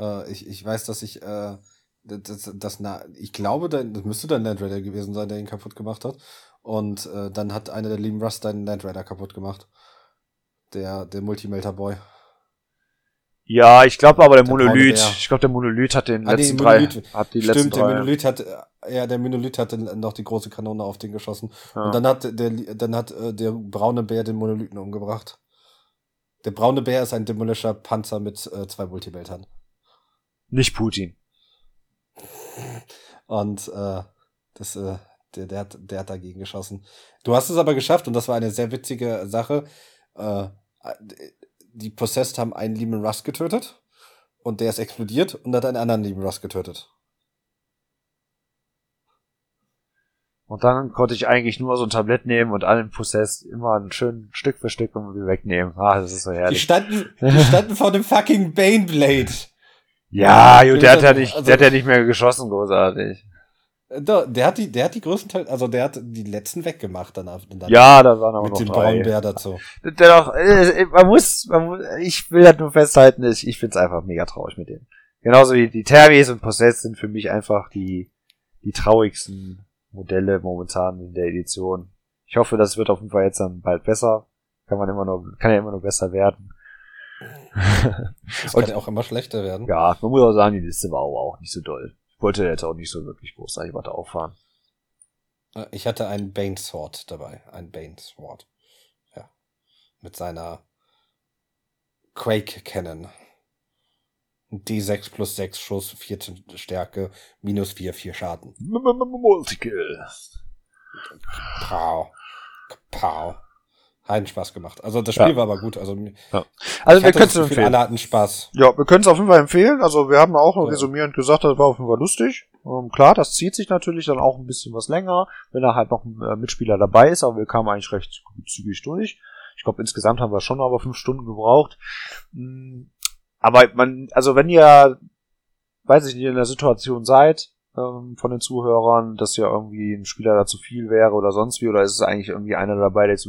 Äh, ich, ich weiß, dass ich äh, das, das, na, ich glaube, das müsste der Land Raider gewesen sein, der ihn kaputt gemacht hat. Und äh, dann hat einer der lieben Rust deinen Land Raider kaputt gemacht. Der, der Multimelter Boy. Ja, ich glaube aber der, der Monolith, ich glaube der Monolith hat den ah, letzten drei, hat die Stimmt, letzten der Monolith hat, ja, der Monolith hat dann noch die große Kanone auf den geschossen. Ja. Und dann hat der, dann hat äh, der braune Bär den Monolithen umgebracht. Der braune Bär ist ein Demolisher Panzer mit äh, zwei Multimeltern. Nicht Putin. Und äh, das, äh, der, der, hat, der hat dagegen geschossen. Du hast es aber geschafft und das war eine sehr witzige Sache. Äh, die Possessed haben einen lieben Rust getötet und der ist explodiert und hat einen anderen lieben Rust getötet. Und dann konnte ich eigentlich nur so ein Tablett nehmen und allen Possessed immer ein schön Stück für Stück irgendwie wegnehmen. Ah, das ist so herrlich. Die standen, die standen vor dem fucking Baneblade. Ja, jo, der hat ja nicht, also, der hat ja nicht mehr geschossen, großartig. Der hat die, der hat die größten Teil, also der hat die letzten weggemacht dann. dann ja, da waren auch mit noch dem braunen Bär dazu. Dennoch, äh, man muss, man muss, ich will halt nur festhalten, ich, ich find's einfach mega traurig mit denen. Genauso wie die Terries und Possess sind für mich einfach die, die traurigsten Modelle momentan in der Edition. Ich hoffe, das wird auf jeden Fall jetzt dann bald besser. Kann man immer nur, kann ja immer nur besser werden. Das kann ja auch immer schlechter werden. Ja, man muss auch sagen, die Liste war aber auch nicht so doll. Ich wollte jetzt auch nicht so wirklich großartig weiter auffahren. Äh, ich hatte einen Bane Sword dabei. Ein Bane Sword. Ja. Mit seiner Quake Cannon. D6 plus 6 Schuss, 14 Stärke, minus 4, 4 Schaden. Multikill. Pow. Pow. Hat Spaß gemacht. Also das Spiel ja. war aber gut. Also, ja. also wir können es empfehlen. Alle hatten Spaß. Ja, wir können es auf jeden Fall empfehlen. Also wir haben auch ja. resümierend gesagt, das war auf jeden Fall lustig. Ähm, klar, das zieht sich natürlich dann auch ein bisschen was länger, wenn da halt noch ein äh, Mitspieler dabei ist, aber wir kamen eigentlich recht zügig durch. Ich glaube, insgesamt haben wir schon aber fünf Stunden gebraucht. Mm, aber man, also wenn ihr, weiß ich nicht, in der Situation seid, ähm, von den Zuhörern, dass ja irgendwie ein Spieler da zu viel wäre oder sonst wie, oder ist es eigentlich irgendwie einer dabei, der jetzt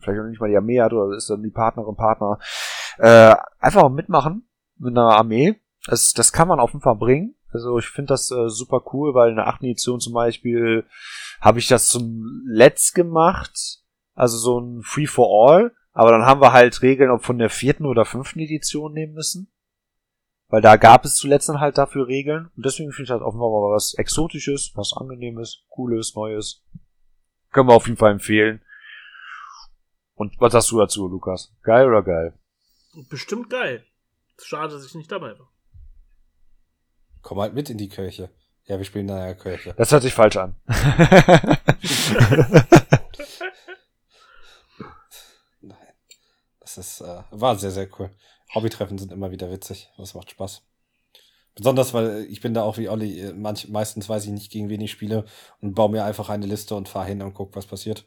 vielleicht auch nicht mal die Armee hat, oder ist dann die Partnerin, Partner, äh, einfach mitmachen mit einer Armee. Das, das kann man auf jeden Fall bringen. Also ich finde das äh, super cool, weil in der achten Edition zum Beispiel habe ich das zum Let's gemacht, also so ein Free for All, aber dann haben wir halt Regeln, ob von der vierten oder fünften Edition nehmen müssen. Weil da gab es zuletzt dann halt dafür Regeln. Und deswegen finde ich halt offenbar mal was Exotisches, was Angenehmes, Cooles, Neues. Können wir auf jeden Fall empfehlen. Und was sagst du dazu, Lukas? Geil oder geil? Bestimmt geil. Schade, dass ich nicht dabei war. Komm halt mit in die Kirche. Ja, wir spielen in einer Kirche. Das hört sich falsch an. Nein. Das ist, äh, war sehr, sehr cool. Hobbytreffen sind immer wieder witzig. Das macht Spaß. Besonders, weil ich bin da auch wie Olli, äh, manch, meistens weiß ich nicht, gegen wen ich spiele und baue mir einfach eine Liste und fahre hin und guck, was passiert.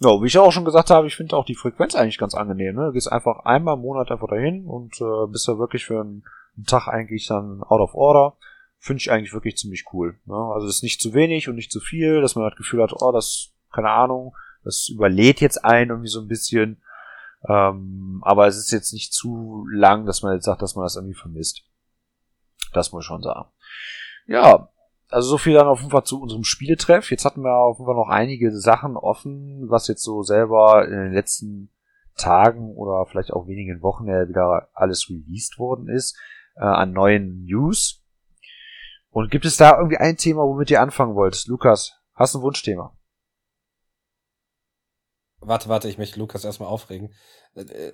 Ja, wie ich auch schon gesagt habe, ich finde auch die Frequenz eigentlich ganz angenehm. Ne? Du gehst einfach einmal im Monat einfach dahin und äh, bist da wirklich für einen, einen Tag eigentlich dann out of order. Finde ich eigentlich wirklich ziemlich cool. Ne? Also es ist nicht zu wenig und nicht zu viel, dass man das Gefühl hat, oh, das, keine Ahnung, das überlädt jetzt ein irgendwie so ein bisschen. Ähm, aber es ist jetzt nicht zu lang, dass man jetzt sagt, dass man das irgendwie vermisst. Das muss ich schon sagen. Ja, also so viel dann auf jeden Fall zu unserem Spieletreff. Jetzt hatten wir auf jeden Fall noch einige Sachen offen, was jetzt so selber in den letzten Tagen oder vielleicht auch wenigen Wochen ja wieder alles released worden ist, äh, an neuen News. Und gibt es da irgendwie ein Thema, womit ihr anfangen wollt? Lukas, hast du ein Wunschthema? Warte, warte, ich möchte Lukas erstmal aufregen. Äh, äh,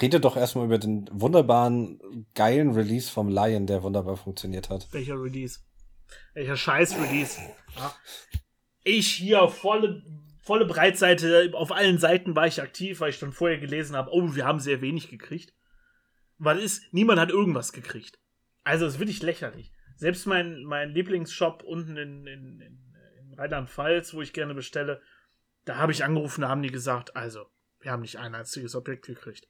rede doch erstmal über den wunderbaren, geilen Release vom Lion, der wunderbar funktioniert hat. Welcher Release? Welcher Scheiß-Release? Ja. Ich hier volle, volle Breitseite, auf allen Seiten war ich aktiv, weil ich schon vorher gelesen habe, oh, wir haben sehr wenig gekriegt. Weil ist, niemand hat irgendwas gekriegt. Also, es ist wirklich lächerlich. Selbst mein, mein Lieblingsshop unten in, in, in Rheinland-Pfalz, wo ich gerne bestelle, da habe ich angerufen, da haben die gesagt, also, wir haben nicht ein einziges Objekt gekriegt.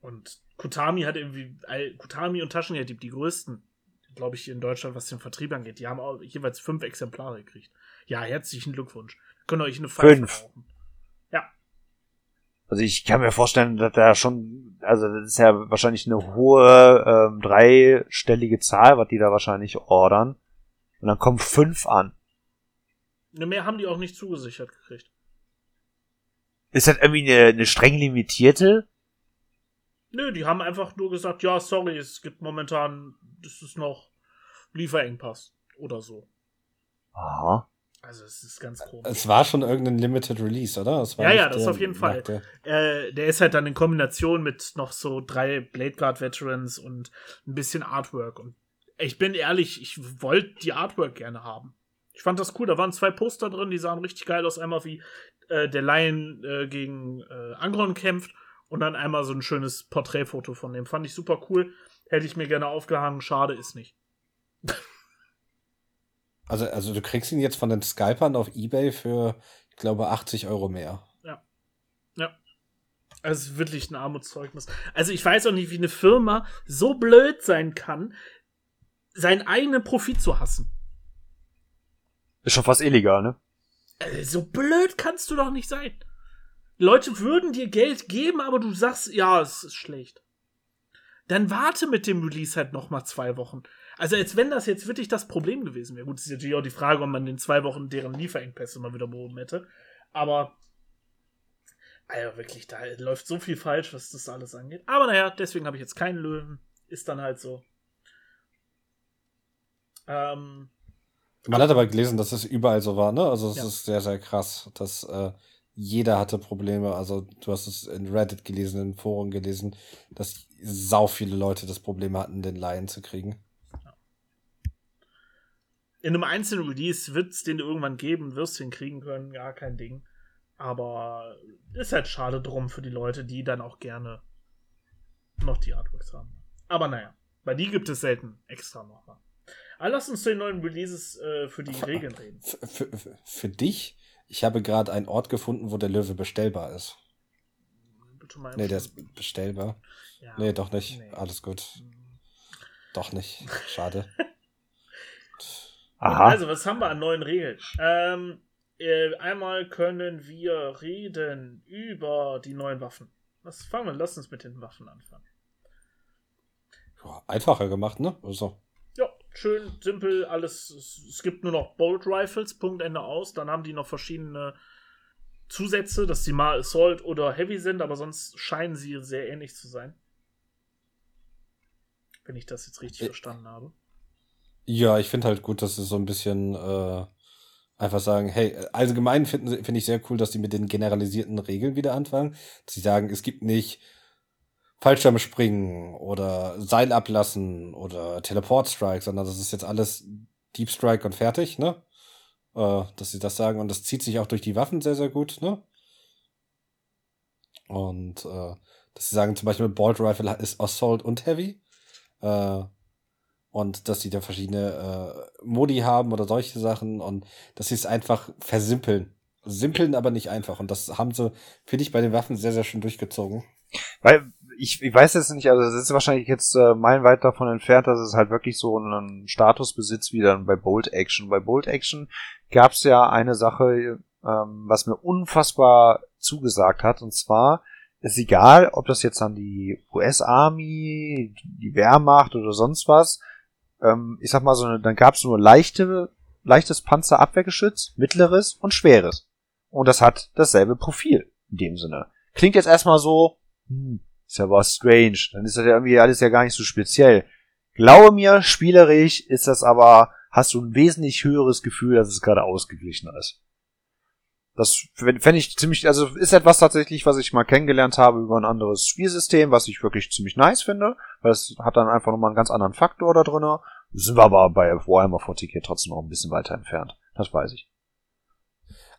Und Kutami hat irgendwie, Kutami und Taschengelddieb, die größten, glaube ich, hier in Deutschland, was den Vertrieb angeht, die haben auch jeweils fünf Exemplare gekriegt. Ja, herzlichen Glückwunsch. Könnt ihr euch eine Pfeife fünf. Brauchen. Ja. Also ich kann mir vorstellen, dass da schon, also das ist ja wahrscheinlich eine hohe ähm, dreistellige Zahl, was die da wahrscheinlich ordern. Und dann kommen fünf an. Ne, mehr haben die auch nicht zugesichert gekriegt. Ist das irgendwie eine, eine streng limitierte? Nö, die haben einfach nur gesagt, ja, sorry, es gibt momentan, das ist noch Lieferengpass oder so. Aha. Also es ist ganz komisch. Es war schon irgendein Limited Release, oder? ja, ja, das auf jeden Fall. Äh, der ist halt dann in Kombination mit noch so drei Blade Guard Veterans und ein bisschen Artwork. Und ich bin ehrlich, ich wollte die Artwork gerne haben. Ich fand das cool. Da waren zwei Poster drin, die sahen richtig geil aus. Einmal wie äh, der Lion äh, gegen äh, Angron kämpft und dann einmal so ein schönes Porträtfoto von dem. Fand ich super cool. Hätte ich mir gerne aufgehangen. Schade ist nicht. Also, also du kriegst ihn jetzt von den Skypern auf Ebay für, ich glaube, 80 Euro mehr. Ja. Ja. Also wirklich ein Armutszeugnis. Also ich weiß auch nicht, wie eine Firma so blöd sein kann, seinen eigenen Profit zu hassen. Ist schon fast illegal, ne? Also, so blöd kannst du doch nicht sein. Leute würden dir Geld geben, aber du sagst, ja, es ist schlecht. Dann warte mit dem Release halt noch mal zwei Wochen. Also als wenn das jetzt wirklich das Problem gewesen wäre. Gut, es ist natürlich auch die Frage, ob man in zwei Wochen deren Lieferengpässe mal wieder behoben hätte. Aber also wirklich, da läuft so viel falsch, was das alles angeht. Aber naja, deswegen habe ich jetzt keinen Löwen. Ist dann halt so. Ähm, Man hat aber gelesen, dass es überall so war, ne? Also es ja. ist sehr, sehr krass, dass äh, jeder hatte Probleme. Also du hast es in Reddit gelesen, in Foren gelesen, dass sau viele Leute das Problem hatten, den Lion zu kriegen in einem einzelnen Release wird es den irgendwann geben, wirst du ihn kriegen können, ja, kein Ding. Aber ist halt schade drum für die Leute, die dann auch gerne noch die Artworks haben. Aber naja, bei die gibt es selten extra nochmal. Aber lass uns zu den neuen Releases äh, für die Regeln reden. Für, für, für dich? Ich habe gerade einen Ort gefunden, wo der Löwe bestellbar ist. Bitte mal nee, der ist bestellbar. Ja. Nee, doch nicht. Nee. Alles gut. Mhm. Doch nicht. Schade. Aha. Also, was haben wir an neuen Regeln? Ähm, äh, einmal können wir reden über die neuen Waffen. Was fangen wir? Lass uns mit den Waffen anfangen. Ja, einfacher gemacht, ne? Also. Schön, simpel, alles. Es gibt nur noch Bolt Rifles, Punkt, Ende aus. Dann haben die noch verschiedene Zusätze, dass sie mal Assault oder Heavy sind, aber sonst scheinen sie sehr ähnlich zu sein. Wenn ich das jetzt richtig äh, verstanden habe. Ja, ich finde halt gut, dass sie so ein bisschen äh, einfach sagen, hey, allgemein finde find ich sehr cool, dass die mit den generalisierten Regeln wieder anfangen. Dass sie sagen, es gibt nicht Fallschirmspringen oder Seil ablassen oder Teleport Strike, sondern das ist jetzt alles Deep Strike und fertig, ne? Äh, dass sie das sagen und das zieht sich auch durch die Waffen sehr, sehr gut, ne? Und äh, dass sie sagen, zum Beispiel Bolt Rifle ist Assault und Heavy. Äh, und dass sie da verschiedene äh, Modi haben oder solche Sachen und dass sie es einfach versimpeln. Simpeln, aber nicht einfach. Und das haben sie, finde ich, bei den Waffen sehr, sehr schön durchgezogen. Weil ich, ich weiß jetzt nicht, also es ist wahrscheinlich jetzt äh, meilenweit davon entfernt, dass es halt wirklich so einen Status besitzt wie dann bei Bolt Action. Bei Bolt Action gab es ja eine Sache, ähm, was mir unfassbar zugesagt hat, und zwar ist egal, ob das jetzt an die US Army, die Wehrmacht oder sonst was, ähm, ich sag mal so, dann gab es nur leichte, leichtes Panzerabwehrgeschütz, mittleres und schweres. Und das hat dasselbe Profil in dem Sinne. Klingt jetzt erstmal so, hm, ist ja was strange. Dann ist das ja irgendwie alles ja gar nicht so speziell. Glaube mir, spielerisch ist das aber, hast du ein wesentlich höheres Gefühl, dass es gerade ausgeglichen ist. Das fände ich ziemlich, also ist etwas tatsächlich, was ich mal kennengelernt habe über ein anderes Spielsystem, was ich wirklich ziemlich nice finde, weil es hat dann einfach nochmal einen ganz anderen Faktor da drin. Sind wir aber bei Warhammer 40k trotzdem noch ein bisschen weiter entfernt. Das weiß ich.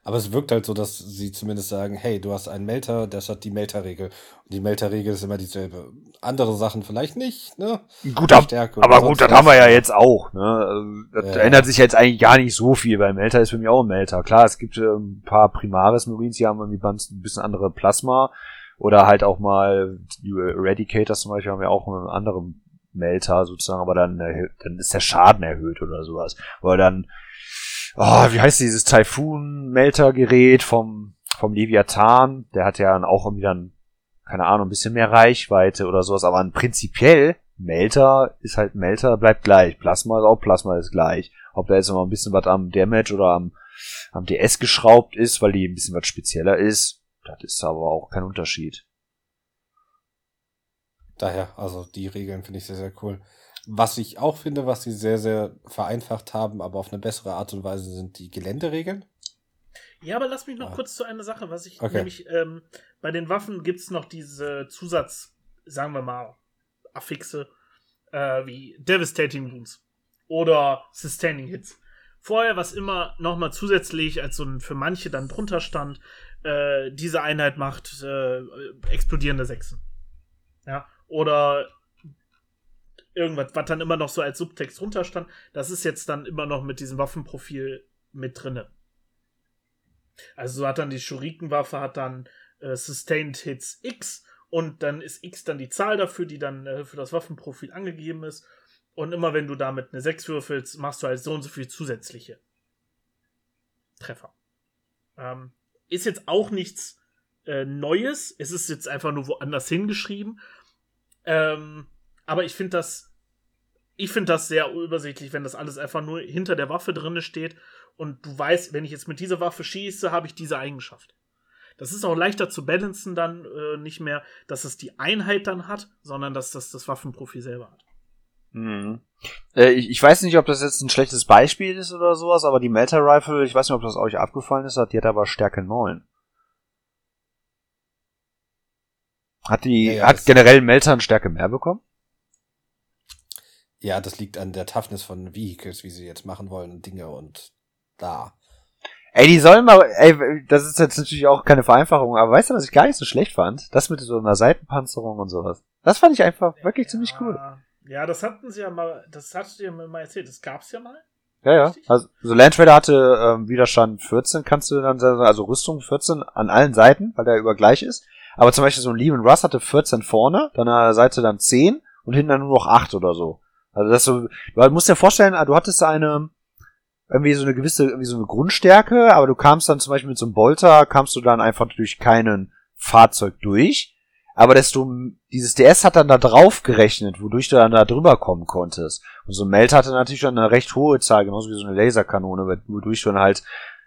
Aber es wirkt halt so, dass sie zumindest sagen, hey, du hast einen Melter, das hat die Melterregel. Und die Melterregel ist immer dieselbe. Andere Sachen vielleicht nicht, ne? Gut, ab, aber gut, das haben wir ja jetzt auch, ne? Das ja. ändert sich jetzt eigentlich gar nicht so viel, weil Melter ist für mich auch ein Melter. Klar, es gibt äh, ein paar Primaris Marines, die haben irgendwie ein bisschen andere Plasma. Oder halt auch mal die Eradicators zum Beispiel haben ja auch einen anderen Melter sozusagen, aber dann, dann ist der Schaden erhöht oder sowas. Oder dann oh, wie heißt dieses Typhoon-Melter-Gerät vom, vom Leviathan, der hat ja dann auch wieder, ein, keine Ahnung, ein bisschen mehr Reichweite oder sowas, aber prinzipiell, Melter ist halt Melter, bleibt gleich. Plasma ist auch Plasma ist gleich. Ob da jetzt noch mal ein bisschen was am Damage oder am, am DS geschraubt ist, weil die ein bisschen was spezieller ist, das ist aber auch kein Unterschied. Daher, also die Regeln finde ich sehr, sehr cool. Was ich auch finde, was sie sehr, sehr vereinfacht haben, aber auf eine bessere Art und Weise, sind die Geländeregeln. Ja, aber lass mich noch ah. kurz zu einer Sache, was ich okay. nämlich ähm, bei den Waffen gibt es noch diese Zusatz, sagen wir mal, Affixe, äh, wie Devastating Wounds oder Sustaining Hits. Vorher was immer nochmal zusätzlich als so ein für manche dann drunter stand, äh, diese Einheit macht äh, explodierende Sechsen. Ja, oder irgendwas, was dann immer noch so als Subtext drunter stand, das ist jetzt dann immer noch mit diesem Waffenprofil mit drinne. Also so hat dann die Shuriken-Waffe hat dann äh, Sustained Hits X und dann ist X dann die Zahl dafür, die dann äh, für das Waffenprofil angegeben ist. Und immer wenn du damit eine 6 würfelst, machst du halt so und so viel zusätzliche Treffer. Ähm, ist jetzt auch nichts äh, Neues. Es ist jetzt einfach nur woanders hingeschrieben. Ähm, aber ich finde das, ich finde das sehr übersichtlich, wenn das alles einfach nur hinter der Waffe drinne steht und du weißt, wenn ich jetzt mit dieser Waffe schieße, habe ich diese Eigenschaft. Das ist auch leichter zu balancen dann äh, nicht mehr, dass es die Einheit dann hat, sondern dass das das Waffenprofil selber hat. Mhm. Äh, ich, ich, weiß nicht, ob das jetzt ein schlechtes Beispiel ist oder sowas, aber die Melter Rifle, ich weiß nicht, ob das euch aufgefallen ist, die hat aber Stärke 9. Hat die, ja, ja, hat generell Melter eine Stärke mehr bekommen? Ja, das liegt an der Toughness von Vehicles, wie sie jetzt machen wollen und Dinge und da. Ey, die sollen mal, ey, das ist jetzt natürlich auch keine Vereinfachung, aber weißt du, was ich gar nicht so schlecht fand? Das mit so einer Seitenpanzerung und sowas. Das fand ich einfach wirklich ja, ziemlich cool. Ja, das hatten sie ja mal, das hast du ja mal erzählt, das gab's ja mal. Ja, ja. Also, also Land Raider hatte ähm, Widerstand 14, kannst du dann sagen, also Rüstung 14 an allen Seiten, weil der über gleich ist. Aber zum Beispiel so ein Lehman Russ hatte 14 vorne, dann an der Seite dann 10 und hinten dann nur noch 8 oder so. Also das so, du musst dir vorstellen, du hattest eine, irgendwie so eine gewisse, irgendwie so eine Grundstärke, aber du kamst dann zum Beispiel mit so einem Bolter, kamst du dann einfach durch keinen Fahrzeug durch. Aber desto, dieses DS hat dann da drauf gerechnet, wodurch du dann da drüber kommen konntest. Und so ein Melt hatte natürlich dann eine recht hohe Zahl, genauso wie so eine Laserkanone, wodurch du dann halt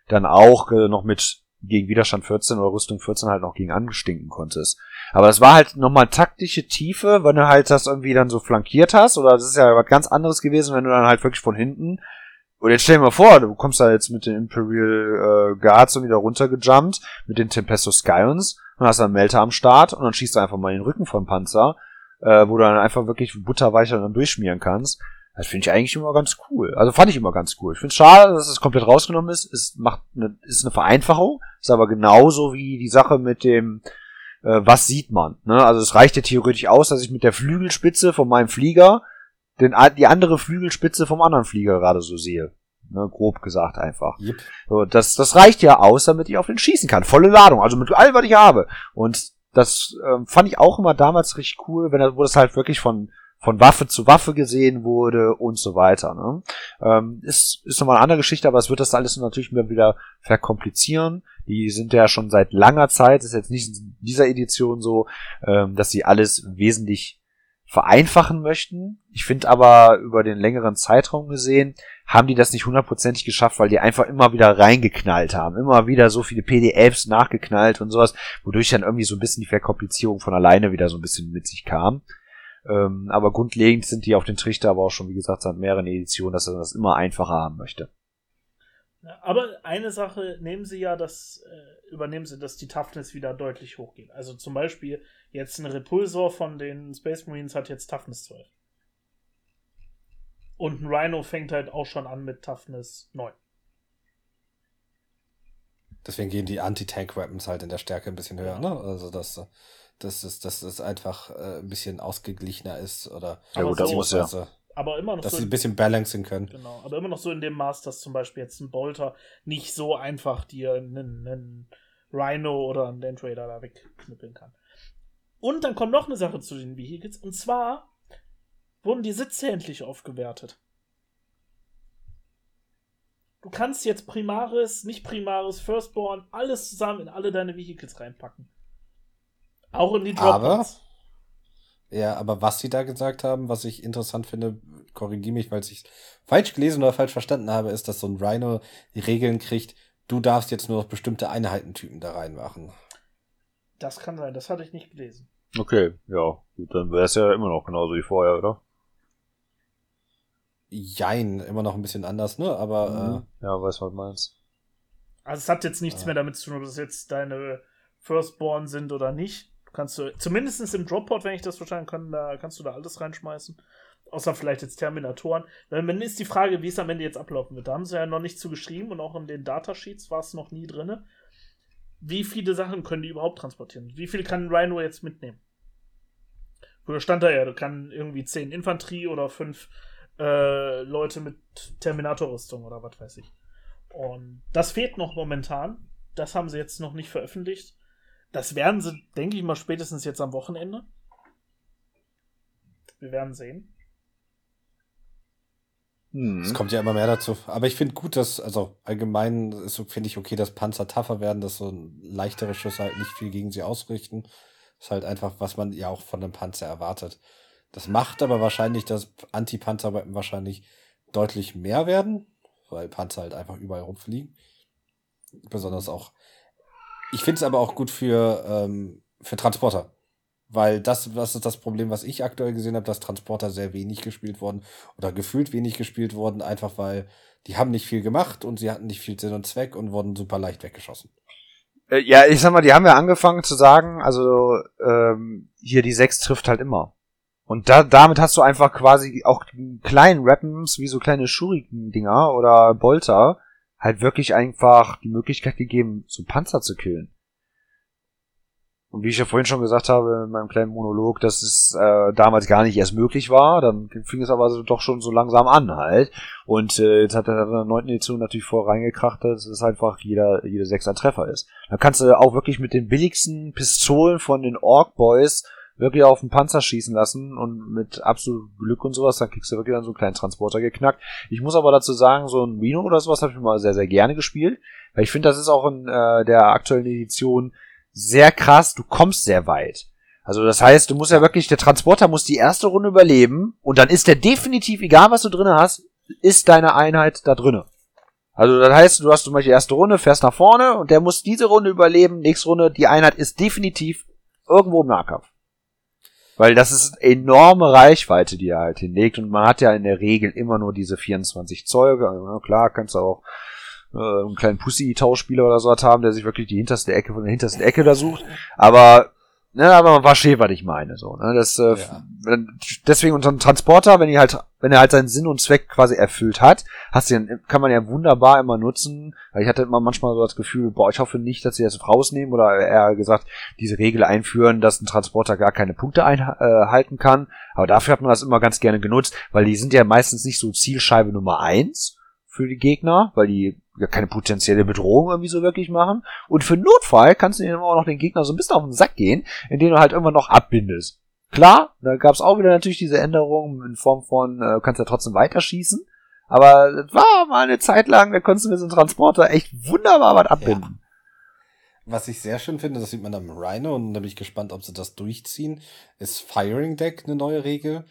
dann auch äh, noch mit gegen Widerstand 14 oder Rüstung 14 halt noch gegen angestinken konntest. Aber das war halt nochmal taktische Tiefe, wenn du halt das irgendwie dann so flankiert hast, oder das ist ja was ganz anderes gewesen, wenn du dann halt wirklich von hinten und jetzt stell dir mal vor, du kommst da jetzt mit den Imperial äh, Guards und wieder runtergejumpt, mit den Tempesto Scions und hast dann Melter am Start und dann schießt du einfach mal den Rücken vom Panzer, äh, wo du dann einfach wirklich butterweicher dann durchschmieren kannst. Das finde ich eigentlich immer ganz cool. Also fand ich immer ganz cool. Ich finde es schade, dass es komplett rausgenommen ist. Es macht eine, ist eine Vereinfachung, ist aber genauso wie die Sache mit dem, äh, was sieht man. Ne? Also es reicht ja theoretisch aus, dass ich mit der Flügelspitze von meinem Flieger den, die andere Flügelspitze vom anderen Flieger gerade so sehe. Ne, grob gesagt einfach. Yep. So, das, das reicht ja aus, damit ich auf den schießen kann. Volle Ladung, also mit allem, was ich habe. Und das ähm, fand ich auch immer damals richtig cool, wenn das, wo das halt wirklich von, von Waffe zu Waffe gesehen wurde und so weiter. Ne? Ähm, ist, ist nochmal eine andere Geschichte, aber es wird das alles natürlich wieder verkomplizieren. Die sind ja schon seit langer Zeit, ist jetzt nicht in dieser Edition so, ähm, dass sie alles wesentlich vereinfachen möchten. Ich finde aber über den längeren Zeitraum gesehen, haben die das nicht hundertprozentig geschafft, weil die einfach immer wieder reingeknallt haben. Immer wieder so viele PDFs nachgeknallt und sowas, wodurch dann irgendwie so ein bisschen die Verkomplizierung von alleine wieder so ein bisschen mit sich kam. Ähm, aber grundlegend sind die auf den Trichter aber auch schon, wie gesagt, seit mehreren Editionen, dass er das immer einfacher haben möchte. Aber eine Sache nehmen sie ja, das äh, übernehmen sie, dass die Toughness wieder deutlich hochgeht. Also zum Beispiel jetzt ein Repulsor von den Space Marines hat jetzt Toughness 12. Und ein Rhino fängt halt auch schon an mit Toughness 9. Deswegen gehen die Anti-Tank-Weapons halt in der Stärke ein bisschen höher, ne? Also dass, dass, dass, dass es einfach äh, ein bisschen ausgeglichener ist oder ja, gut, das muss ja. aber immer noch dass so sie ein bisschen balancing können. Genau, aber immer noch so in dem Maß, dass zum Beispiel jetzt ein Bolter nicht so einfach dir einen, einen Rhino oder einen Land Raider da wegknüppeln kann. Und dann kommt noch eine Sache zu den Vehicles und zwar wurden die Sitze endlich aufgewertet. Du kannst jetzt Primaris, nicht Primaris, Firstborn, alles zusammen in alle deine Vehicles reinpacken. Auch in die Dropbox. Ja, aber was sie da gesagt haben, was ich interessant finde, korrigiere mich, weil ich falsch gelesen oder falsch verstanden habe, ist, dass so ein Rhino die Regeln kriegt, du darfst jetzt nur noch bestimmte Einheitentypen da reinmachen. Das kann sein, das hatte ich nicht gelesen. Okay, ja, gut, dann wäre es ja immer noch genauso wie vorher, oder? Jein, immer noch ein bisschen anders, ne? Aber. Mhm. Äh, ja, weiß, was du meinst. Also, es hat jetzt nichts ja. mehr damit zu tun, ob das jetzt deine Firstborn sind oder nicht. Kannst du, zumindest im Dropport, wenn ich das verstanden kann, da kannst du da alles reinschmeißen. Außer vielleicht jetzt Terminatoren. Dann ist die Frage, wie es am Ende jetzt ablaufen wird. Da haben sie ja noch nicht zu geschrieben und auch in den Datasheets war es noch nie drin. Wie viele Sachen können die überhaupt transportieren? Wie viel kann Rhino jetzt mitnehmen? Früher stand da ja, kann irgendwie zehn Infanterie oder fünf äh, Leute mit Terminator-Rüstung oder was weiß ich. Und das fehlt noch momentan. Das haben sie jetzt noch nicht veröffentlicht. Das werden sie, denke ich mal, spätestens jetzt am Wochenende. Wir werden sehen. Hm. Es kommt ja immer mehr dazu. Aber ich finde gut, dass, also allgemein finde ich okay, dass Panzer tougher werden, dass so leichtere Schüsse halt nicht viel gegen sie ausrichten. Ist halt einfach, was man ja auch von einem Panzer erwartet. Das macht aber wahrscheinlich, dass Anti-Panzerwaffen wahrscheinlich deutlich mehr werden, weil Panzer halt einfach überall rumfliegen. Besonders auch. Ich finde es aber auch gut für, ähm, für Transporter. Weil das, was ist das Problem, was ich aktuell gesehen habe, dass Transporter sehr wenig gespielt wurden oder gefühlt wenig gespielt wurden, einfach weil die haben nicht viel gemacht und sie hatten nicht viel Sinn und Zweck und wurden super leicht weggeschossen. Äh, ja, ich sag mal, die haben ja angefangen zu sagen, also ähm, hier die 6 trifft halt immer. Und da, damit hast du einfach quasi auch kleinen Weapons, wie so kleine Schuriken-Dinger oder Bolter, halt wirklich einfach die Möglichkeit gegeben, so Panzer zu killen. Und wie ich ja vorhin schon gesagt habe in meinem kleinen Monolog, dass es äh, damals gar nicht erst möglich war, dann fing es aber doch schon so langsam an halt. Und äh, jetzt hat er in der neunten Edition natürlich voll reingekracht, dass es einfach jeder, jede Sechser Treffer ist. Dann kannst du auch wirklich mit den billigsten Pistolen von den Ork Boys wirklich auf den Panzer schießen lassen und mit absolut Glück und sowas, dann kriegst du wirklich dann so einen kleinen Transporter geknackt. Ich muss aber dazu sagen, so ein Reno oder sowas habe ich mal sehr, sehr gerne gespielt, weil ich finde, das ist auch in äh, der aktuellen Edition sehr krass, du kommst sehr weit. Also das heißt, du musst ja wirklich, der Transporter muss die erste Runde überleben und dann ist der definitiv, egal was du drinne hast, ist deine Einheit da drinne. Also das heißt, du hast zum Beispiel die erste Runde, fährst nach vorne und der muss diese Runde überleben, nächste Runde, die Einheit ist definitiv irgendwo im Nahkampf. Weil das ist enorme Reichweite, die er halt hinlegt und man hat ja in der Regel immer nur diese 24 Zoll. Also, klar, kannst du auch äh, einen kleinen Pussy-Tauschspieler oder so haben, der sich wirklich die hinterste Ecke von der hintersten Ecke da sucht. Aber Ne, aber man versteht, was ich meine, so, ne, das, äh, ja. deswegen unter einem Transporter, wenn ihr halt, wenn er halt seinen Sinn und Zweck quasi erfüllt hat, hast du, kann man ja wunderbar immer nutzen, weil ich hatte immer manchmal so das Gefühl, boah, ich hoffe nicht, dass sie das rausnehmen oder eher gesagt, diese Regel einführen, dass ein Transporter gar keine Punkte einhalten äh, kann, aber dafür hat man das immer ganz gerne genutzt, weil die sind ja meistens nicht so Zielscheibe Nummer eins, für die Gegner, weil die ja keine potenzielle Bedrohung irgendwie so wirklich machen. Und für Notfall kannst du ihnen auch noch den Gegner so ein bisschen auf den Sack gehen, indem du halt irgendwann noch abbindest. Klar, da gab es auch wieder natürlich diese Änderung in Form von, äh, kannst ja trotzdem weiterschießen. Aber es war mal eine Zeit lang, da konntest du mit so einem Transporter echt wunderbar was abbinden. Ja. Was ich sehr schön finde, das sieht man am Rhino und da bin ich gespannt, ob sie das durchziehen, ist Firing Deck eine neue Regel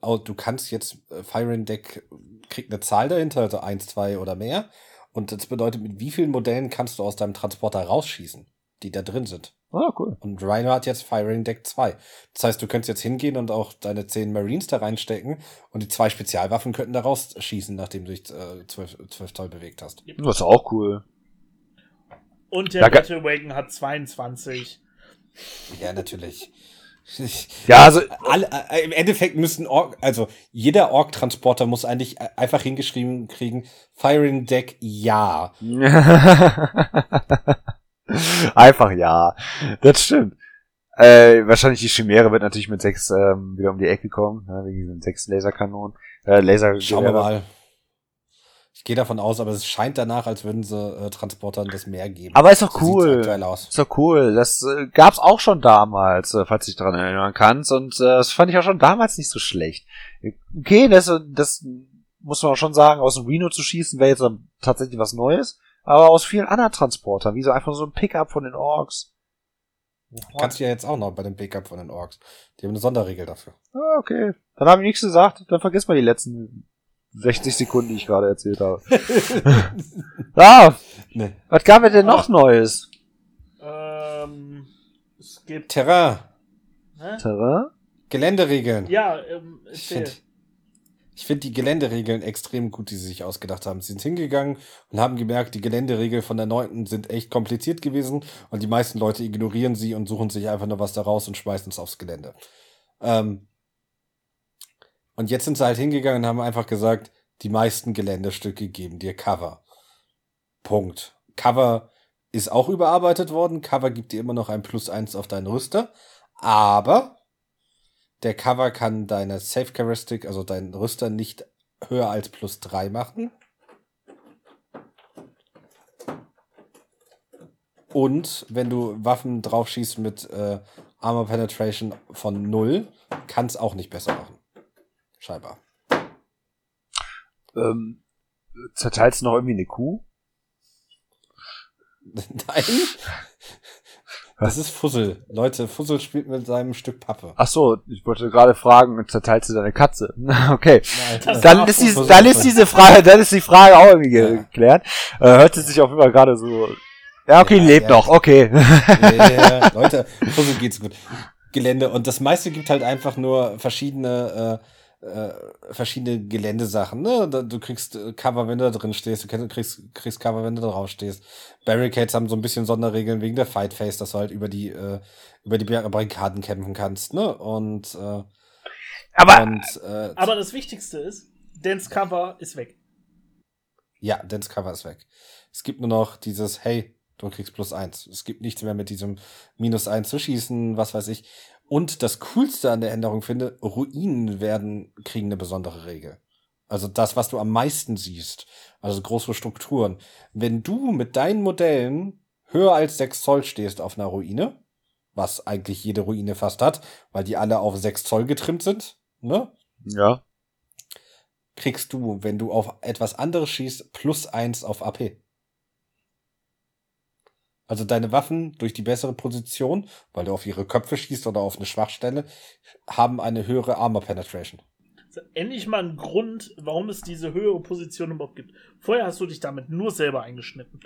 du kannst jetzt äh, Firing Deck kriegt eine Zahl dahinter, also 1, 2 oder mehr. Und das bedeutet, mit wie vielen Modellen kannst du aus deinem Transporter rausschießen, die da drin sind. Ah, cool. Und Rhino hat jetzt Firing Deck 2. Das heißt, du könntest jetzt hingehen und auch deine 10 Marines da reinstecken und die zwei Spezialwaffen könnten da rausschießen, nachdem du dich äh, 12, 12 Zoll bewegt hast. Das ist auch cool. Und der Battle Wagon hat 22. Ja, natürlich. Ja, also alle, äh, im Endeffekt müssen Ork, also jeder Ork-Transporter muss eigentlich einfach hingeschrieben kriegen, Firing Deck ja. einfach ja. Das stimmt. Äh, wahrscheinlich die Chimäre wird natürlich mit sechs ähm, wieder um die Ecke kommen, ne, wegen diesen sechs Laserkanonen. Äh, Laser Schauen wir mal. Ich gehe davon aus, aber es scheint danach, als würden sie äh, Transportern das mehr geben. Aber ist doch so cool. Ist doch cool. Das äh, gab's auch schon damals, äh, falls du dich daran erinnern kannst. Und äh, das fand ich auch schon damals nicht so schlecht. Okay, das, das muss man schon sagen, aus dem Reno zu schießen wäre jetzt tatsächlich was Neues. Aber aus vielen anderen Transportern, wie so einfach so ein Pickup von den Orks. Kannst du ja jetzt auch noch bei dem Pickup von den Orks. Die haben eine Sonderregel dafür. Ah, okay. Dann habe ich nichts gesagt. Dann vergiss mal die letzten 60 Sekunden, die ich gerade erzählt habe. ah, nee. was gab es denn noch Neues? Ähm, es gibt Terrain. Hä? Terrain? Geländeregeln. Ja, ähm, ich finde ich find die Geländeregeln extrem gut, die sie sich ausgedacht haben. Sie sind hingegangen und haben gemerkt, die Geländeregeln von der neunten sind echt kompliziert gewesen und die meisten Leute ignorieren sie und suchen sich einfach nur was daraus und schmeißen es aufs Gelände. Ähm, und jetzt sind sie halt hingegangen und haben einfach gesagt, die meisten Geländestücke geben dir Cover. Punkt. Cover ist auch überarbeitet worden. Cover gibt dir immer noch ein Plus eins auf deinen Rüster. Aber der Cover kann deine Safe Charistic, also deinen Rüster, nicht höher als plus 3 machen. Und wenn du Waffen draufschießt mit äh, Armor Penetration von 0, kann es auch nicht besser machen. Scheinbar. Ähm, zerteilst du noch irgendwie eine Kuh? Nein. Das ist Fussel. Leute, Fussel spielt mit seinem Stück Pappe. Ach so, ich wollte gerade fragen, zerteilst du deine Katze? okay. Nein, dann ist, die, dann ist diese Frage, dann ist die Frage auch irgendwie ja. geklärt. Äh, hört sie sich auch immer gerade so. Ja, okay, ja, lebt ja. noch, okay. Leute, Fussel geht's gut. Gelände und das meiste gibt halt einfach nur verschiedene äh, äh, verschiedene Geländesachen. Ne? Du kriegst äh, Cover, wenn du da drin stehst, du kriegst, kriegst Cover, wenn du da drauf stehst. Barricades haben so ein bisschen Sonderregeln wegen der Fight Face, dass du halt über die, äh, über die Barrikaden kämpfen kannst. Ne? Und, äh, aber, und, äh, aber das Wichtigste ist, Dance Cover ist weg. Ja, Dance Cover ist weg. Es gibt nur noch dieses, hey, du kriegst plus eins. Es gibt nichts mehr mit diesem minus eins zu schießen, was weiß ich. Und das Coolste an der Änderung finde, Ruinen werden, kriegen eine besondere Regel. Also das, was du am meisten siehst. Also große Strukturen. Wenn du mit deinen Modellen höher als 6 Zoll stehst auf einer Ruine, was eigentlich jede Ruine fast hat, weil die alle auf 6 Zoll getrimmt sind, ne? Ja. Kriegst du, wenn du auf etwas anderes schießt, plus eins auf AP. Also deine Waffen durch die bessere Position, weil du auf ihre Köpfe schießt oder auf eine Schwachstelle, haben eine höhere Armor Penetration. endlich mal ein Grund, warum es diese höhere Position überhaupt gibt. Vorher hast du dich damit nur selber eingeschnitten.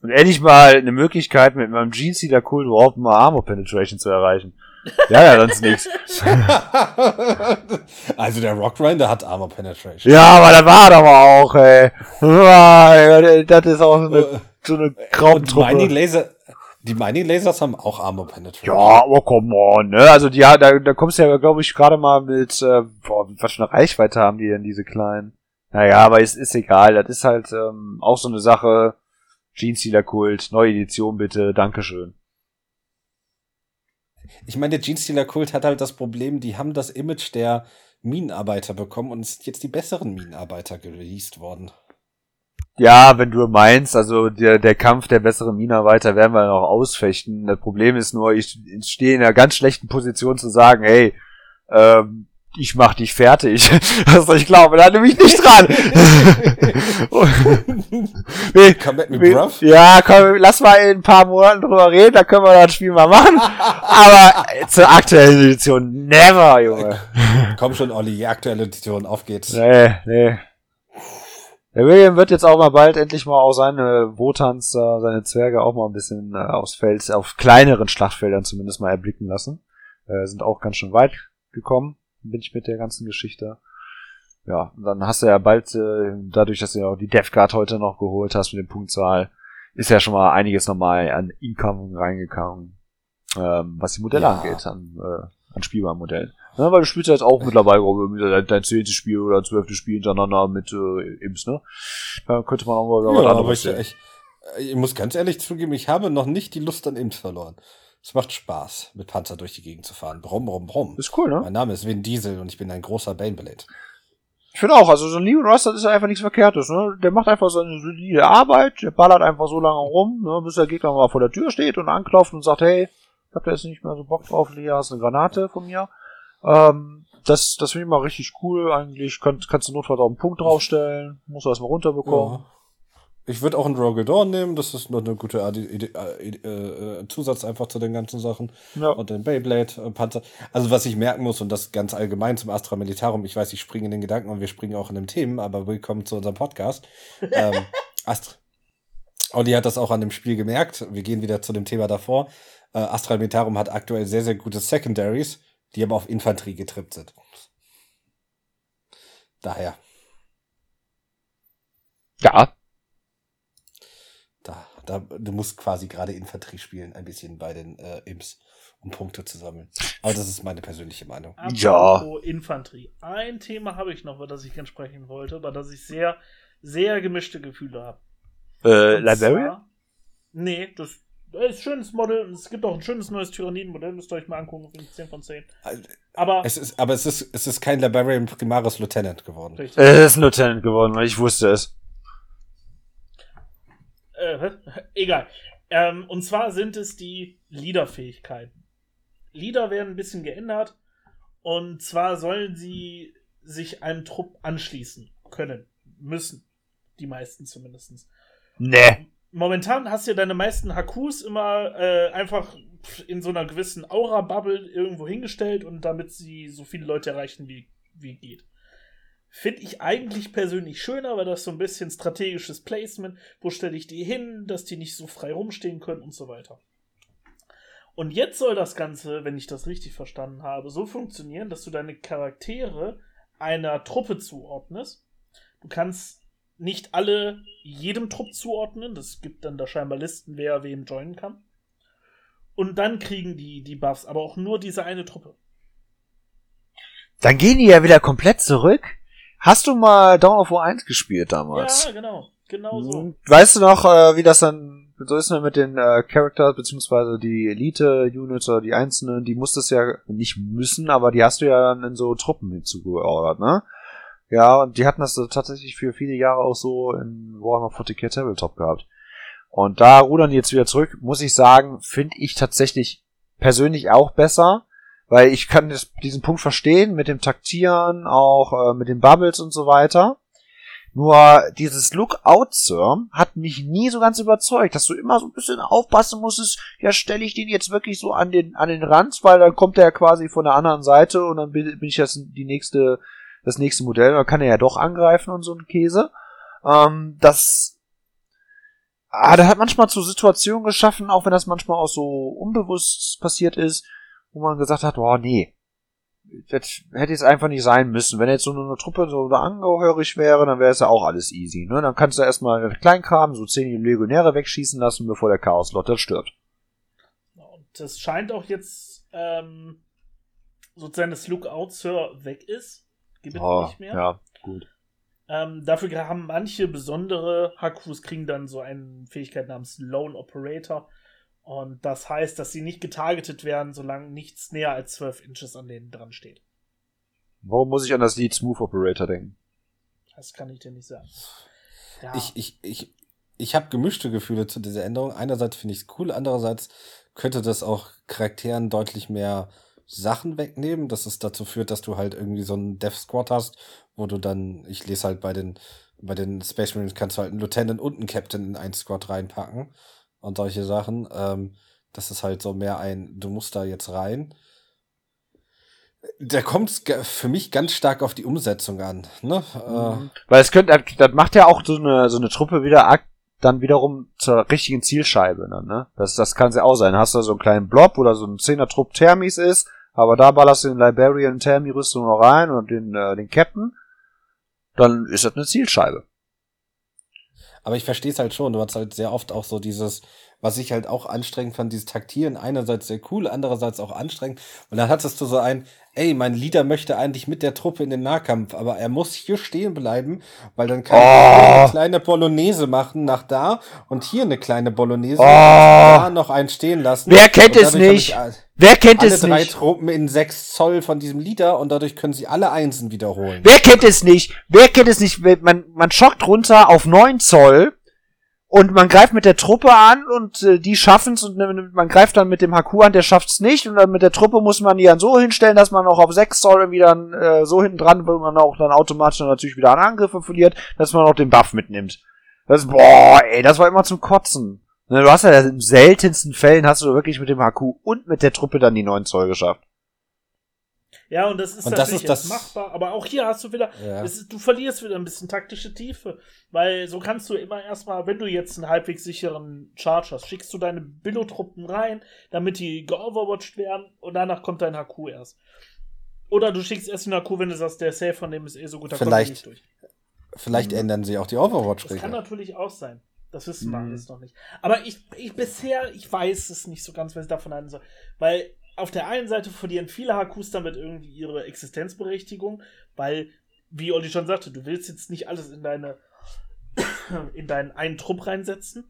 Und endlich mal eine Möglichkeit, mit meinem Jeans wieder cool überhaupt mal Armor Penetration zu erreichen. Ja, ja, sonst nichts. Also der Rock Grinder hat Armor Penetration. Ja, aber das war aber auch, ey. Das ist auch so eine so eine Krautentruppe. Mining Laser, die Mining Lasers haben auch Armor Penetration. Ja, aber come on, ne? Also die, da, da kommst du ja, glaube ich, gerade mal mit, äh, boah, was für eine Reichweite haben die denn, diese kleinen? Naja, aber es ist egal. Das ist halt ähm, auch so eine Sache. Jeans Kult, neue Edition bitte, Dankeschön. Ich meine, der Jeans Kult hat halt das Problem, die haben das Image der Minenarbeiter bekommen und es sind jetzt die besseren Minenarbeiter released worden. Ja, wenn du meinst, also der, der Kampf der besseren Minenarbeiter werden wir noch ausfechten. Das Problem ist nur, ich, ich stehe in einer ganz schlechten Position zu sagen, hey, ähm, ich mach dich fertig. Also ich glaube, da nehme ich nicht dran. nee, Come me, bruv. Ja, komm, lass mal in ein paar Monaten drüber reden, da können wir das Spiel mal machen. Aber zur aktuellen Edition, never, Junge. Komm schon, Olli, die aktuelle Edition, auf geht's. Nee, nee. Der William wird jetzt auch mal bald endlich mal auch seine Wotans, äh, seine Zwerge auch mal ein bisschen äh, aufs Feld, auf kleineren Schlachtfeldern zumindest mal erblicken lassen. Äh, sind auch ganz schön weit gekommen, bin ich mit der ganzen Geschichte. Ja, und dann hast du ja bald, äh, dadurch, dass du ja auch die Death Guard heute noch geholt hast mit dem Punktzahl, ist ja schon mal einiges nochmal an Income reingekommen, ähm, was die Modelle ja. angeht, an, äh, an spielbaren Modellen. Ja, weil du spielst jetzt auch mittlerweile dein, dein zehntes Spiel oder zwölftes Spiel hintereinander mit äh, Imps, ne? Da könnte man auch mal ja, was anderes aber ich, ich, ich muss ganz ehrlich zugeben, ich habe noch nicht die Lust an Imps verloren. Es macht Spaß, mit Panzer durch die Gegend zu fahren. Brumm, brumm, brumm. Ist cool, ne? Mein Name ist Vin Diesel und ich bin ein großer Baneblade. Ich finde auch, also so ein Leon das ist einfach nichts Verkehrtes, ne? Der macht einfach seine solide Arbeit, der ballert einfach so lange rum, ne, bis der Gegner mal vor der Tür steht und anklopft und sagt, hey, ich hab da jetzt nicht mehr so Bock drauf, hier hast eine Granate von mir. Ähm, das das finde ich mal richtig cool eigentlich. Kann, kannst du notfalls auch einen Punkt draufstellen. Musst du erstmal runterbekommen. Ja. Ich würde auch einen Rogue Dawn nehmen, das ist noch eine gute Adi- Ide- äh, Ide- äh, Zusatz einfach zu den ganzen Sachen. Ja. Und den Beyblade-Panzer. Also was ich merken muss, und das ganz allgemein zum Astra Militarum, ich weiß, ich springe in den Gedanken und wir springen auch in den Themen, aber willkommen zu unserem Podcast. ähm, Astra. Audi hat das auch an dem Spiel gemerkt. Wir gehen wieder zu dem Thema davor. Äh, Astra Militarum hat aktuell sehr, sehr gute Secondaries, die aber auf Infanterie getrippt sind. Daher, Ja. da, da, du musst quasi gerade Infanterie spielen, ein bisschen bei den äh, Imps, um Punkte zu sammeln. Aber das ist meine persönliche Meinung. Ja. Infanterie. Ein Thema habe ich noch, über das ich gerne sprechen wollte, über das ich sehr, sehr gemischte Gefühle habe. Äh, zwar- Nee, das ist ein schönes Modell. und Es gibt auch ein schönes neues Tyranniden-Modell, müsst ihr euch mal angucken. finde ich 10 von 10. Also, Aber, Es ist, aber es ist, es ist kein Librarian Primaris Lieutenant geworden. richtig. Äh, ist ein Lieutenant geworden, weil ich wusste es. Äh, egal. Ähm, und zwar sind es die Leader-Fähigkeiten. Leader werden ein bisschen geändert. Und zwar sollen sie sich einem Trupp anschließen können. Müssen. Die meisten zumindest. Nee. Momentan hast du ja deine meisten Hakus immer äh, einfach in so einer gewissen Aura-Bubble irgendwo hingestellt und damit sie so viele Leute erreichen, wie, wie geht. Finde ich eigentlich persönlich schöner, weil das so ein bisschen strategisches Placement, wo stelle ich die hin, dass die nicht so frei rumstehen können und so weiter. Und jetzt soll das Ganze, wenn ich das richtig verstanden habe, so funktionieren, dass du deine Charaktere einer Truppe zuordnest. Du kannst nicht alle jedem Trupp zuordnen. Das gibt dann da scheinbar Listen, wer wem joinen kann. Und dann kriegen die die Buffs, aber auch nur diese eine Truppe. Dann gehen die ja wieder komplett zurück. Hast du mal Dawn of War 1 gespielt damals? Ja, genau. Genau so. Hm. Weißt du noch, äh, wie das dann so ist mit den äh, Characters, beziehungsweise die Elite-Units oder die einzelnen, die musstest ja nicht müssen, aber die hast du ja dann in so Truppen hinzugeordert, ne? Ja, und die hatten das tatsächlich für viele Jahre auch so in Warhammer 40k Tabletop gehabt. Und da rudern die jetzt wieder zurück, muss ich sagen, finde ich tatsächlich persönlich auch besser, weil ich kann das, diesen Punkt verstehen mit dem Taktieren, auch äh, mit den Bubbles und so weiter. Nur dieses Lookout, Sir, hat mich nie so ganz überzeugt, dass du immer so ein bisschen aufpassen musstest, ja, stelle ich den jetzt wirklich so an den, an den Rand, weil dann kommt er quasi von der anderen Seite und dann bin, ich das die nächste, das nächste Modell, dann kann er ja doch angreifen und so ein Käse. Ähm, das, ah, das hat manchmal zu Situationen geschaffen, auch wenn das manchmal auch so unbewusst passiert ist, wo man gesagt hat, oh nee, das hätte jetzt einfach nicht sein müssen. Wenn jetzt so eine Truppe so da angehörig wäre, dann wäre es ja auch alles easy. Ne? Dann kannst du erstmal Kleinkram, so zehn Legionäre wegschießen lassen, bevor der Chaos-Lotter stirbt. Und das scheint auch jetzt ähm, sozusagen das Lookout Sir weg ist. Gibt es Oh, nicht mehr. ja, gut. Ähm, dafür haben manche besondere Hakus kriegen dann so eine Fähigkeit namens Lone Operator. Und das heißt, dass sie nicht getargetet werden, solange nichts näher als 12 Inches an denen dran steht. Warum muss ich an das Lied Smooth Operator denken? Das kann ich dir nicht sagen. Ja, Ich, ich, ich, ich habe gemischte Gefühle zu dieser Änderung. Einerseits finde ich es cool, andererseits könnte das auch Charakteren deutlich mehr Sachen wegnehmen, dass es dazu führt, dass du halt irgendwie so einen Death Squad hast, wo du dann, ich lese halt bei den, bei den Space Marines kannst du halt einen Lieutenant und einen Captain in einen Squad reinpacken und solche Sachen. Ähm, das ist halt so mehr ein, du musst da jetzt rein. Da kommt es für mich ganz stark auf die Umsetzung an. Ne? Äh, Weil es könnte, das macht ja auch so eine, so eine Truppe wieder ak- dann wiederum zur richtigen Zielscheibe ne? Das, das kann ja auch sein. Hast du so einen kleinen Blob oder so ein Zehner-Trupp Thermis ist, aber da ballerst du den Liberian Thermi-Rüstung noch rein und den, äh, den Captain, dann ist das eine Zielscheibe. Aber ich verstehe es halt schon. Du hast halt sehr oft auch so dieses, was ich halt auch anstrengend fand, dieses Taktieren. Einerseits sehr cool, andererseits auch anstrengend. Und dann hattest du so ein, ey, mein Leader möchte eigentlich mit der Truppe in den Nahkampf, aber er muss hier stehen bleiben, weil dann kann Oh. er eine kleine Bolognese machen nach da und hier eine kleine Bolognese Oh. und da noch einen stehen lassen. Wer kennt es nicht? Wer kennt Alle es drei nicht? Truppen in sechs Zoll von diesem Leader und dadurch können sie alle Einsen wiederholen. Wer kennt es nicht? Wer kennt es nicht? Man, man schockt runter auf 9 Zoll und man greift mit der Truppe an und äh, die schaffen's und äh, man greift dann mit dem Haku an, der schafft's nicht und dann mit der Truppe muss man die dann so hinstellen, dass man auch auf 6 Zoll irgendwie dann äh, so hinten dran, wo man auch dann automatisch dann natürlich wieder an Angriffe verliert, dass man auch den Buff mitnimmt. Das, boah, ey, das war immer zum Kotzen. Ne, du hast ja in seltensten Fällen hast du wirklich mit dem Haku und mit der Truppe dann die 9 Zoll geschafft. Ja, und das ist Und natürlich das ist jetzt das- machbar, aber auch hier hast du wieder, Ja. ist, du verlierst wieder ein bisschen taktische Tiefe, weil so kannst du immer erstmal, wenn du jetzt einen halbwegs sicheren Charge hast, schickst du deine Billo-Truppen rein, damit die geoverwatcht werden und danach kommt dein HQ erst. Oder du schickst erst den HQ, wenn du sagst, der Save von dem ist eh so gut, da kommt Vielleicht. nicht durch. Vielleicht Mhm. ändern sie auch die Das kann natürlich auch sein. Das wissen wir Mhm. alles noch nicht. Aber ich, ich bisher, ich weiß es nicht so ganz, was ich davon halten soll. Weil auf der einen Seite verlieren viele HQs damit irgendwie ihre Existenzberechtigung, weil, wie Olli schon sagte, du willst jetzt nicht alles in deine in deinen einen Trupp reinsetzen.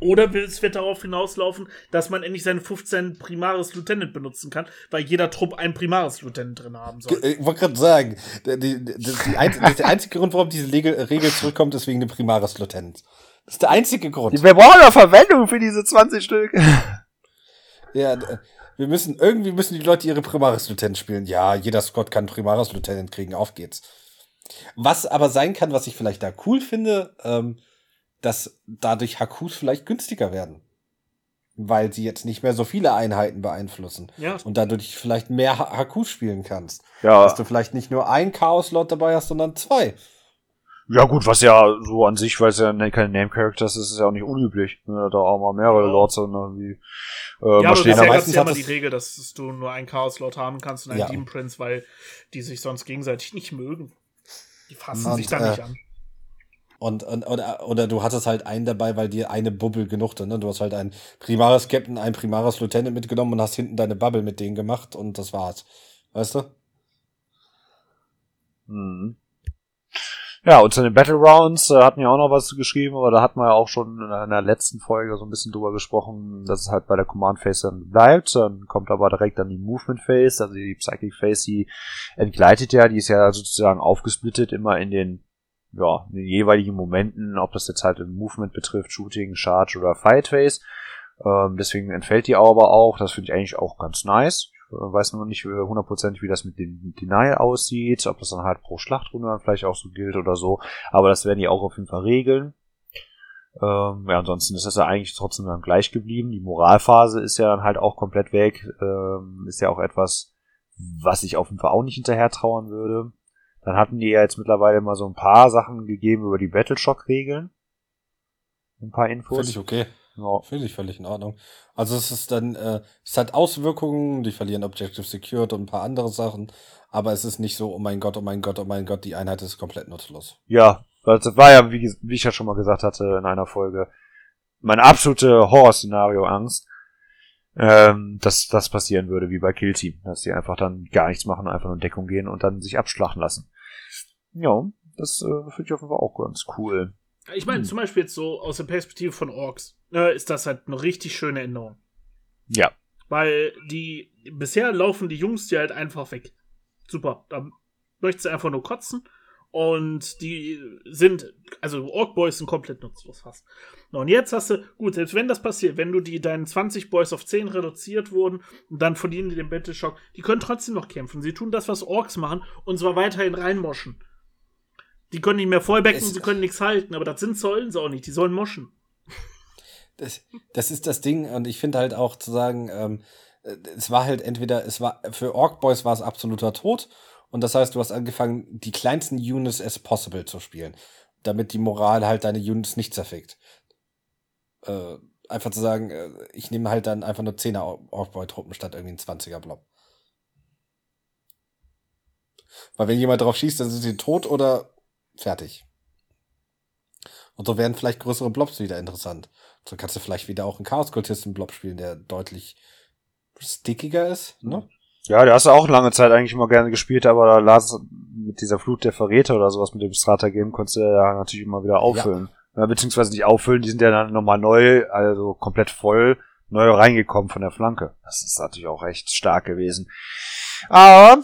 Oder will- es wird darauf hinauslaufen, dass man endlich seine 15 Primaris Lieutenant benutzen kann, weil jeder Trupp einen Primaris Lieutenant drin haben soll. Ich wollte gerade sagen, die, die, die, die einz der einzige Grund, warum diese Regel, Regel zurückkommt, ist wegen dem Primaris Lieutenant. Das ist der einzige Grund. Wir brauchen doch Verwendung für diese 20 Stück. Ja, wir müssen, irgendwie müssen die Leute ihre Primaris Lieutenant spielen. Ja, jeder Squad kann Primaris Lieutenant kriegen, auf geht's. Was aber sein kann, was ich vielleicht da cool finde, ähm, dass dadurch HQs vielleicht günstiger werden. Weil sie jetzt nicht mehr so viele Einheiten beeinflussen. Ja. Und dadurch vielleicht mehr H- HQs spielen kannst. Ja, Dass du vielleicht nicht nur ein Chaos-Lot dabei hast, sondern zwei. Ja gut, was ja so an sich, weil es ja ne- keine Name-Characters ist, ist ja auch nicht unüblich. Ne, da auch mal mehrere Ja. Lords und irgendwie äh, Ja, aber stehen es meistens ja hat immer die Regel, dass du nur einen Chaos-Lord haben kannst und einen Ja. Demon Prince, weil die sich sonst gegenseitig nicht mögen. Die fassen Und, sich da äh, nicht an. Und, und oder, oder du hattest halt einen dabei, weil dir eine Bubble genug hat. Ne? Du hast halt einen Primaris Captain, einen Primaris Lieutenant mitgenommen und hast hinten deine Bubble mit denen gemacht und das war's. Weißt du? Mhm. Ja, und zu den Battle Rounds äh, hatten ja auch noch was geschrieben, aber da hatten wir ja auch schon in einer letzten Folge so ein bisschen drüber gesprochen, dass es halt bei der Command Phase dann bleibt. Dann kommt aber direkt dann die Movement Phase, also die Psychic Phase, die entgleitet ja, die ist ja sozusagen aufgesplittet immer in den, ja, in den jeweiligen Momenten, ob das jetzt halt im Movement betrifft, Shooting, Charge oder Fight Phase. Ähm, deswegen entfällt die aber auch. Das finde ich eigentlich auch ganz nice. Weiß nur nicht äh, hundertprozentig, wie das mit dem Denial aussieht, ob das dann halt pro Schlachtrunde dann vielleicht auch so gilt oder so. Aber das werden die auch auf jeden Fall regeln. Ähm, ja, ansonsten ist das ja eigentlich trotzdem dann gleich geblieben. Die Moralphase ist ja dann halt auch komplett weg. Ähm, ist ja auch etwas, was ich auf jeden Fall auch nicht hinterher trauern würde. Dann hatten die ja jetzt mittlerweile mal so ein paar Sachen gegeben über die Battleshock-Regeln. Ein paar Infos. Finde ich okay. Ja. Finde ich völlig in Ordnung. Also es ist dann, äh, es hat Auswirkungen, die verlieren Objective Secured und ein paar andere Sachen, aber es ist nicht so, oh mein Gott, oh mein Gott, oh mein Gott, die Einheit ist komplett nutzlos. Ja, das war ja, wie, wie ich ja schon mal gesagt hatte in einer Folge, meine absolute Horrorszenario-Angst, ähm, dass das passieren würde, wie bei Kill Team, dass die einfach dann gar nichts machen, einfach nur in Deckung gehen und dann sich abschlachten lassen. Ja, das äh, finde ich auf jeden Fall auch ganz cool. Ich meine, zum Beispiel jetzt so aus der Perspektive von Orks, äh, ist das halt eine richtig schöne Änderung. Ja. Weil die, bisher laufen die Jungs dir halt einfach weg. Super. Da möchtest du einfach nur kotzen. Und die sind, also Ork Boys sind komplett nutzlos fast. Und jetzt hast du, gut, selbst wenn das passiert, wenn du die deinen 20 Boys auf 10 reduziert wurden und dann verlieren die den Battleshock, die können trotzdem noch kämpfen. Sie tun das, was Orks machen, und zwar weiterhin reinmoschen. Die können nicht mehr vollbecken, Es- sie können nichts halten, aber das sind sollen sie auch nicht, die sollen moschen. Das, das ist das Ding und ich finde halt auch zu sagen, ähm, äh, es war halt entweder, es war, für Orc Boys war es absoluter Tod und das heißt, du hast angefangen, die kleinsten Units as possible zu spielen, damit die Moral halt deine Units nicht zerfickt. Äh, einfach zu sagen, äh, ich nehme halt dann einfach nur 10er Orc Boy Truppen statt irgendwie ein 20er Blob. Weil wenn jemand drauf schießt, dann sind sie tot oder fertig. Und so werden vielleicht größere Blobs wieder interessant. So kannst du vielleicht wieder auch einen Chaos-Kultisten-Blob spielen, der deutlich stickiger ist, ne? Ja, der hast du auch lange Zeit eigentlich immer gerne gespielt, aber da las mit dieser Flut der Verräter oder sowas mit dem Strata-Game konntest du ja natürlich immer wieder auffüllen. Ja. beziehungsweise nicht auffüllen, die sind ja dann nochmal neu, also komplett voll, neu reingekommen von der Flanke. Das ist natürlich auch echt stark gewesen. Aber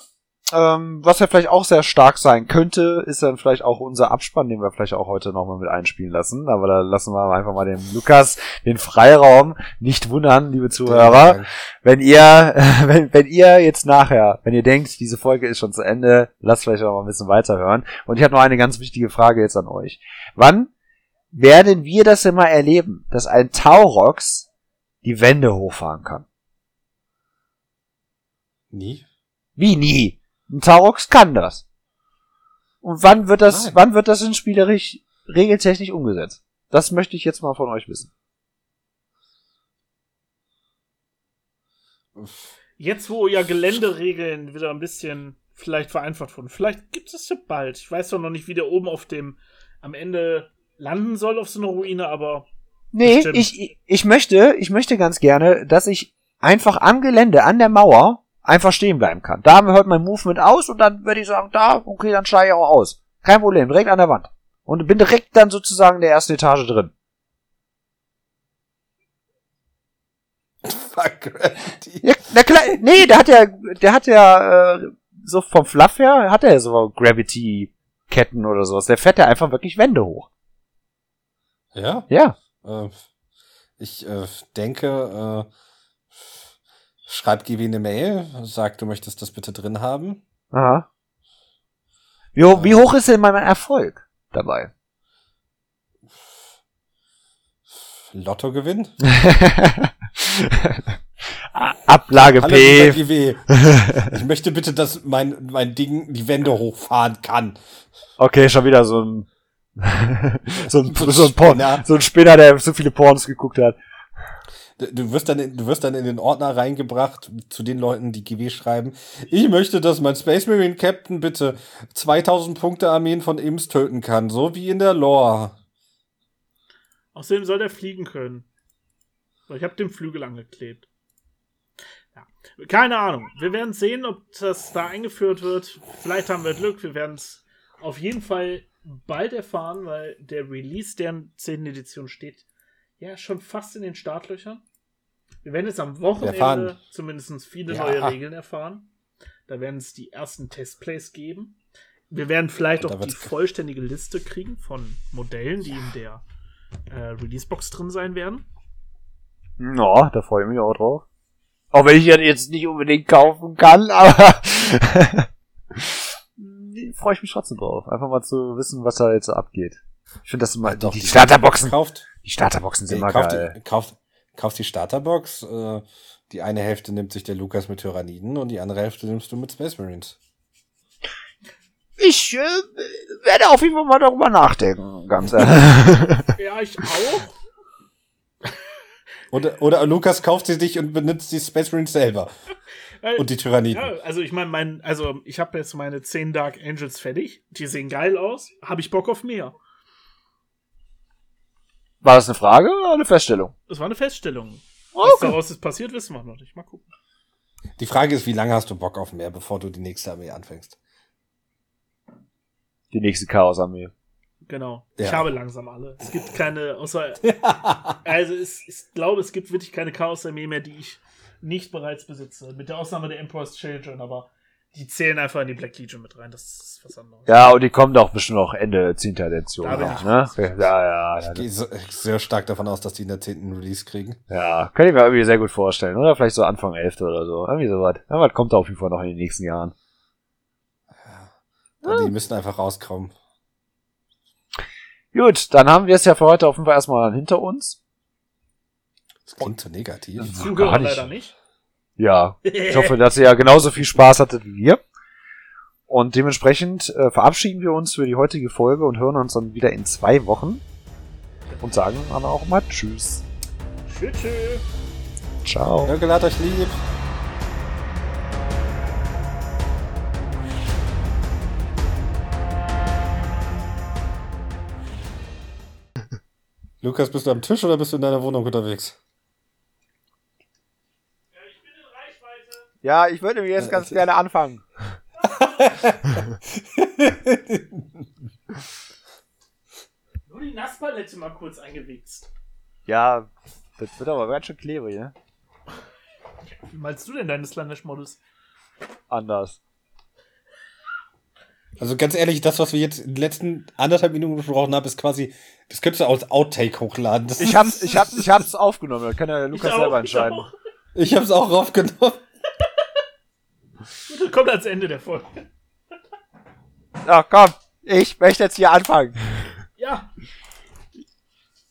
ähm, was ja vielleicht auch sehr stark sein könnte, ist dann vielleicht auch unser Abspann, den wir vielleicht auch heute nochmal mit einspielen lassen. Aber da lassen wir einfach mal dem Lukas den Freiraum. Nicht wundern, liebe Zuhörer. Wenn ihr, wenn, wenn ihr jetzt nachher, wenn ihr denkt, diese Folge ist schon zu Ende, lasst vielleicht auch mal ein bisschen weiterhören. Und ich habe noch eine ganz wichtige Frage jetzt an euch. Wann werden wir das immer erleben, dass ein Taurox die Wände hochfahren kann? Nie. Wie nie? Ein Taurox kann das. Und wann wird das, Nein. wann wird das in spielerisch regeltechnisch umgesetzt? Das möchte ich jetzt mal von euch wissen. Jetzt, wo ja Geländeregeln wieder ein bisschen vielleicht vereinfacht wurden. Vielleicht gibt es ja bald. Ich weiß doch noch nicht, wie der oben auf dem am Ende landen soll auf so einer Ruine, aber. Nee, ich, ich möchte, ich möchte ganz gerne, dass ich einfach am Gelände, an der Mauer, einfach stehen bleiben kann. Da heute mein Movement aus und dann würde ich sagen, da, okay, dann steige ich auch aus. Kein Problem, direkt an der Wand. Und bin direkt dann sozusagen in der ersten Etage drin. Fuck, ja, na klar, nee, der hat ja, der hat ja, äh, so vom Fluff her, hat er ja so Gravity-Ketten oder sowas. Der fährt ja einfach wirklich Wände hoch. Ja? Ja. Äh, ich äh, denke, äh, schreib Gibi eine Mail, sag, du möchtest das bitte drin haben. Aha. Wie, wie äh. hoch ist denn mein Erfolg dabei? Lottogewinn? Ablage Hallo, P. Ich möchte bitte, dass mein, mein Ding die Wände hochfahren kann. Okay, schon wieder so ein so ein, so, ein Porn, so ein Spinner, der so viele Porns geguckt hat. Du wirst dann, du wirst dann in den Ordner reingebracht zu den Leuten, die GW schreiben. Ich möchte, dass mein Space Marine Captain bitte 2000 Punkte Armeen von Imps töten kann, so wie in der Lore. Außerdem soll der fliegen können. Ich habe den Flügel angeklebt. Ja. Keine Ahnung. Wir werden sehen, ob das da eingeführt wird. Vielleicht haben wir Glück. Wir werden es auf jeden Fall bald erfahren, weil der Release der 10. Edition steht ja schon fast in den Startlöchern. Wir werden jetzt am Wochenende zumindest viele ja. neue Regeln erfahren. Da werden es die ersten Testplays geben. Wir werden vielleicht auch die vollständige Liste kriegen von Modellen, die ja. in der äh, Releasebox drin sein werden. Ja, da freue ich mich auch drauf. Auch wenn ich ja jetzt nicht unbedingt kaufen kann, aber freue ich mich trotzdem drauf. Einfach mal zu wissen, was da jetzt abgeht. Ich finde das immer, doch, die, die Starterboxen, kauft, die Starterboxen sind ey, immer kauft geil. Die, kauft, kauft die Starterbox, äh, die eine Hälfte nimmt sich der Lukas mit Tyranniden und die andere Hälfte nimmst du mit Space Marines. Ich äh, werde auf jeden Fall mal darüber nachdenken, ganz ehrlich. ja, ich auch. Oder, oder Lukas kauft sie dich und benutzt die Space Marines selber. Äh, und die Tyranniden. Ja, also ich meine, mein, also ich habe jetzt meine 10 Dark Angels fertig. Die sehen geil aus. Habe ich Bock auf mehr. War das eine Frage oder eine Feststellung? Das war eine Feststellung. Okay. Was daraus ist passiert, wissen wir noch nicht. Mal gucken. Die Frage ist, wie lange hast du Bock auf mehr, bevor du die nächste Armee anfängst? Die nächste Chaos-Armee. Genau. Ja. Ich habe langsam alle. Es gibt keine, außer. also es, ich glaube, es gibt wirklich keine Chaos-Armee mehr, die ich nicht bereits besitze. Mit der Ausnahme der Emperor's Children, aber die zählen einfach in die Black Legion mit rein. Das ist was anderes. Ja, und die kommen doch bestimmt noch Ende 10. Edition. Da noch, ne? Ja, ja. Ich gehe so, sehr stark davon aus, dass die in der 10. Release kriegen. Ja, kann ich mir irgendwie sehr gut vorstellen. Oder vielleicht so Anfang 11. oder so. Irgendwie sowas. was kommt da auf jeden Fall noch in den nächsten Jahren. Ja. Die müssen einfach rauskommen. Gut, dann haben wir es ja für heute auf jeden Fall erstmal hinter uns. Das klingt so negativ. Die Zuhörer leider nicht. Ja, ich hoffe, dass ihr ja genauso viel Spaß hattet wie wir. Und dementsprechend äh, verabschieden wir uns für die heutige Folge und hören uns dann wieder in zwei Wochen. Und sagen dann auch mal Tschüss. Tschüss. tschüss. Ciao. Danke, hat euch lieb. Lukas, bist du am Tisch oder bist du in deiner Wohnung unterwegs? Ja, ich würde nämlich jetzt äh, ganz gerne anfangen. Nur die Nasspalette mal kurz eingewichst. Ja, das wird aber ganz schön klebrig, ne? Wie meinst du denn deines Slanish-Modus? Anders. Also ganz ehrlich, das, was wir jetzt in den letzten anderthalb Minuten besprochen haben, ist quasi, das könntest du als Outtake hochladen. Das ich hab's, ich hab's, ich hab's aufgenommen, das kann ja Lukas auch, selber entscheiden. Ich, auch. ich hab's auch aufgenommen. Das kommt ans Ende der Folge. Ach komm, ich möchte jetzt hier anfangen. Ja,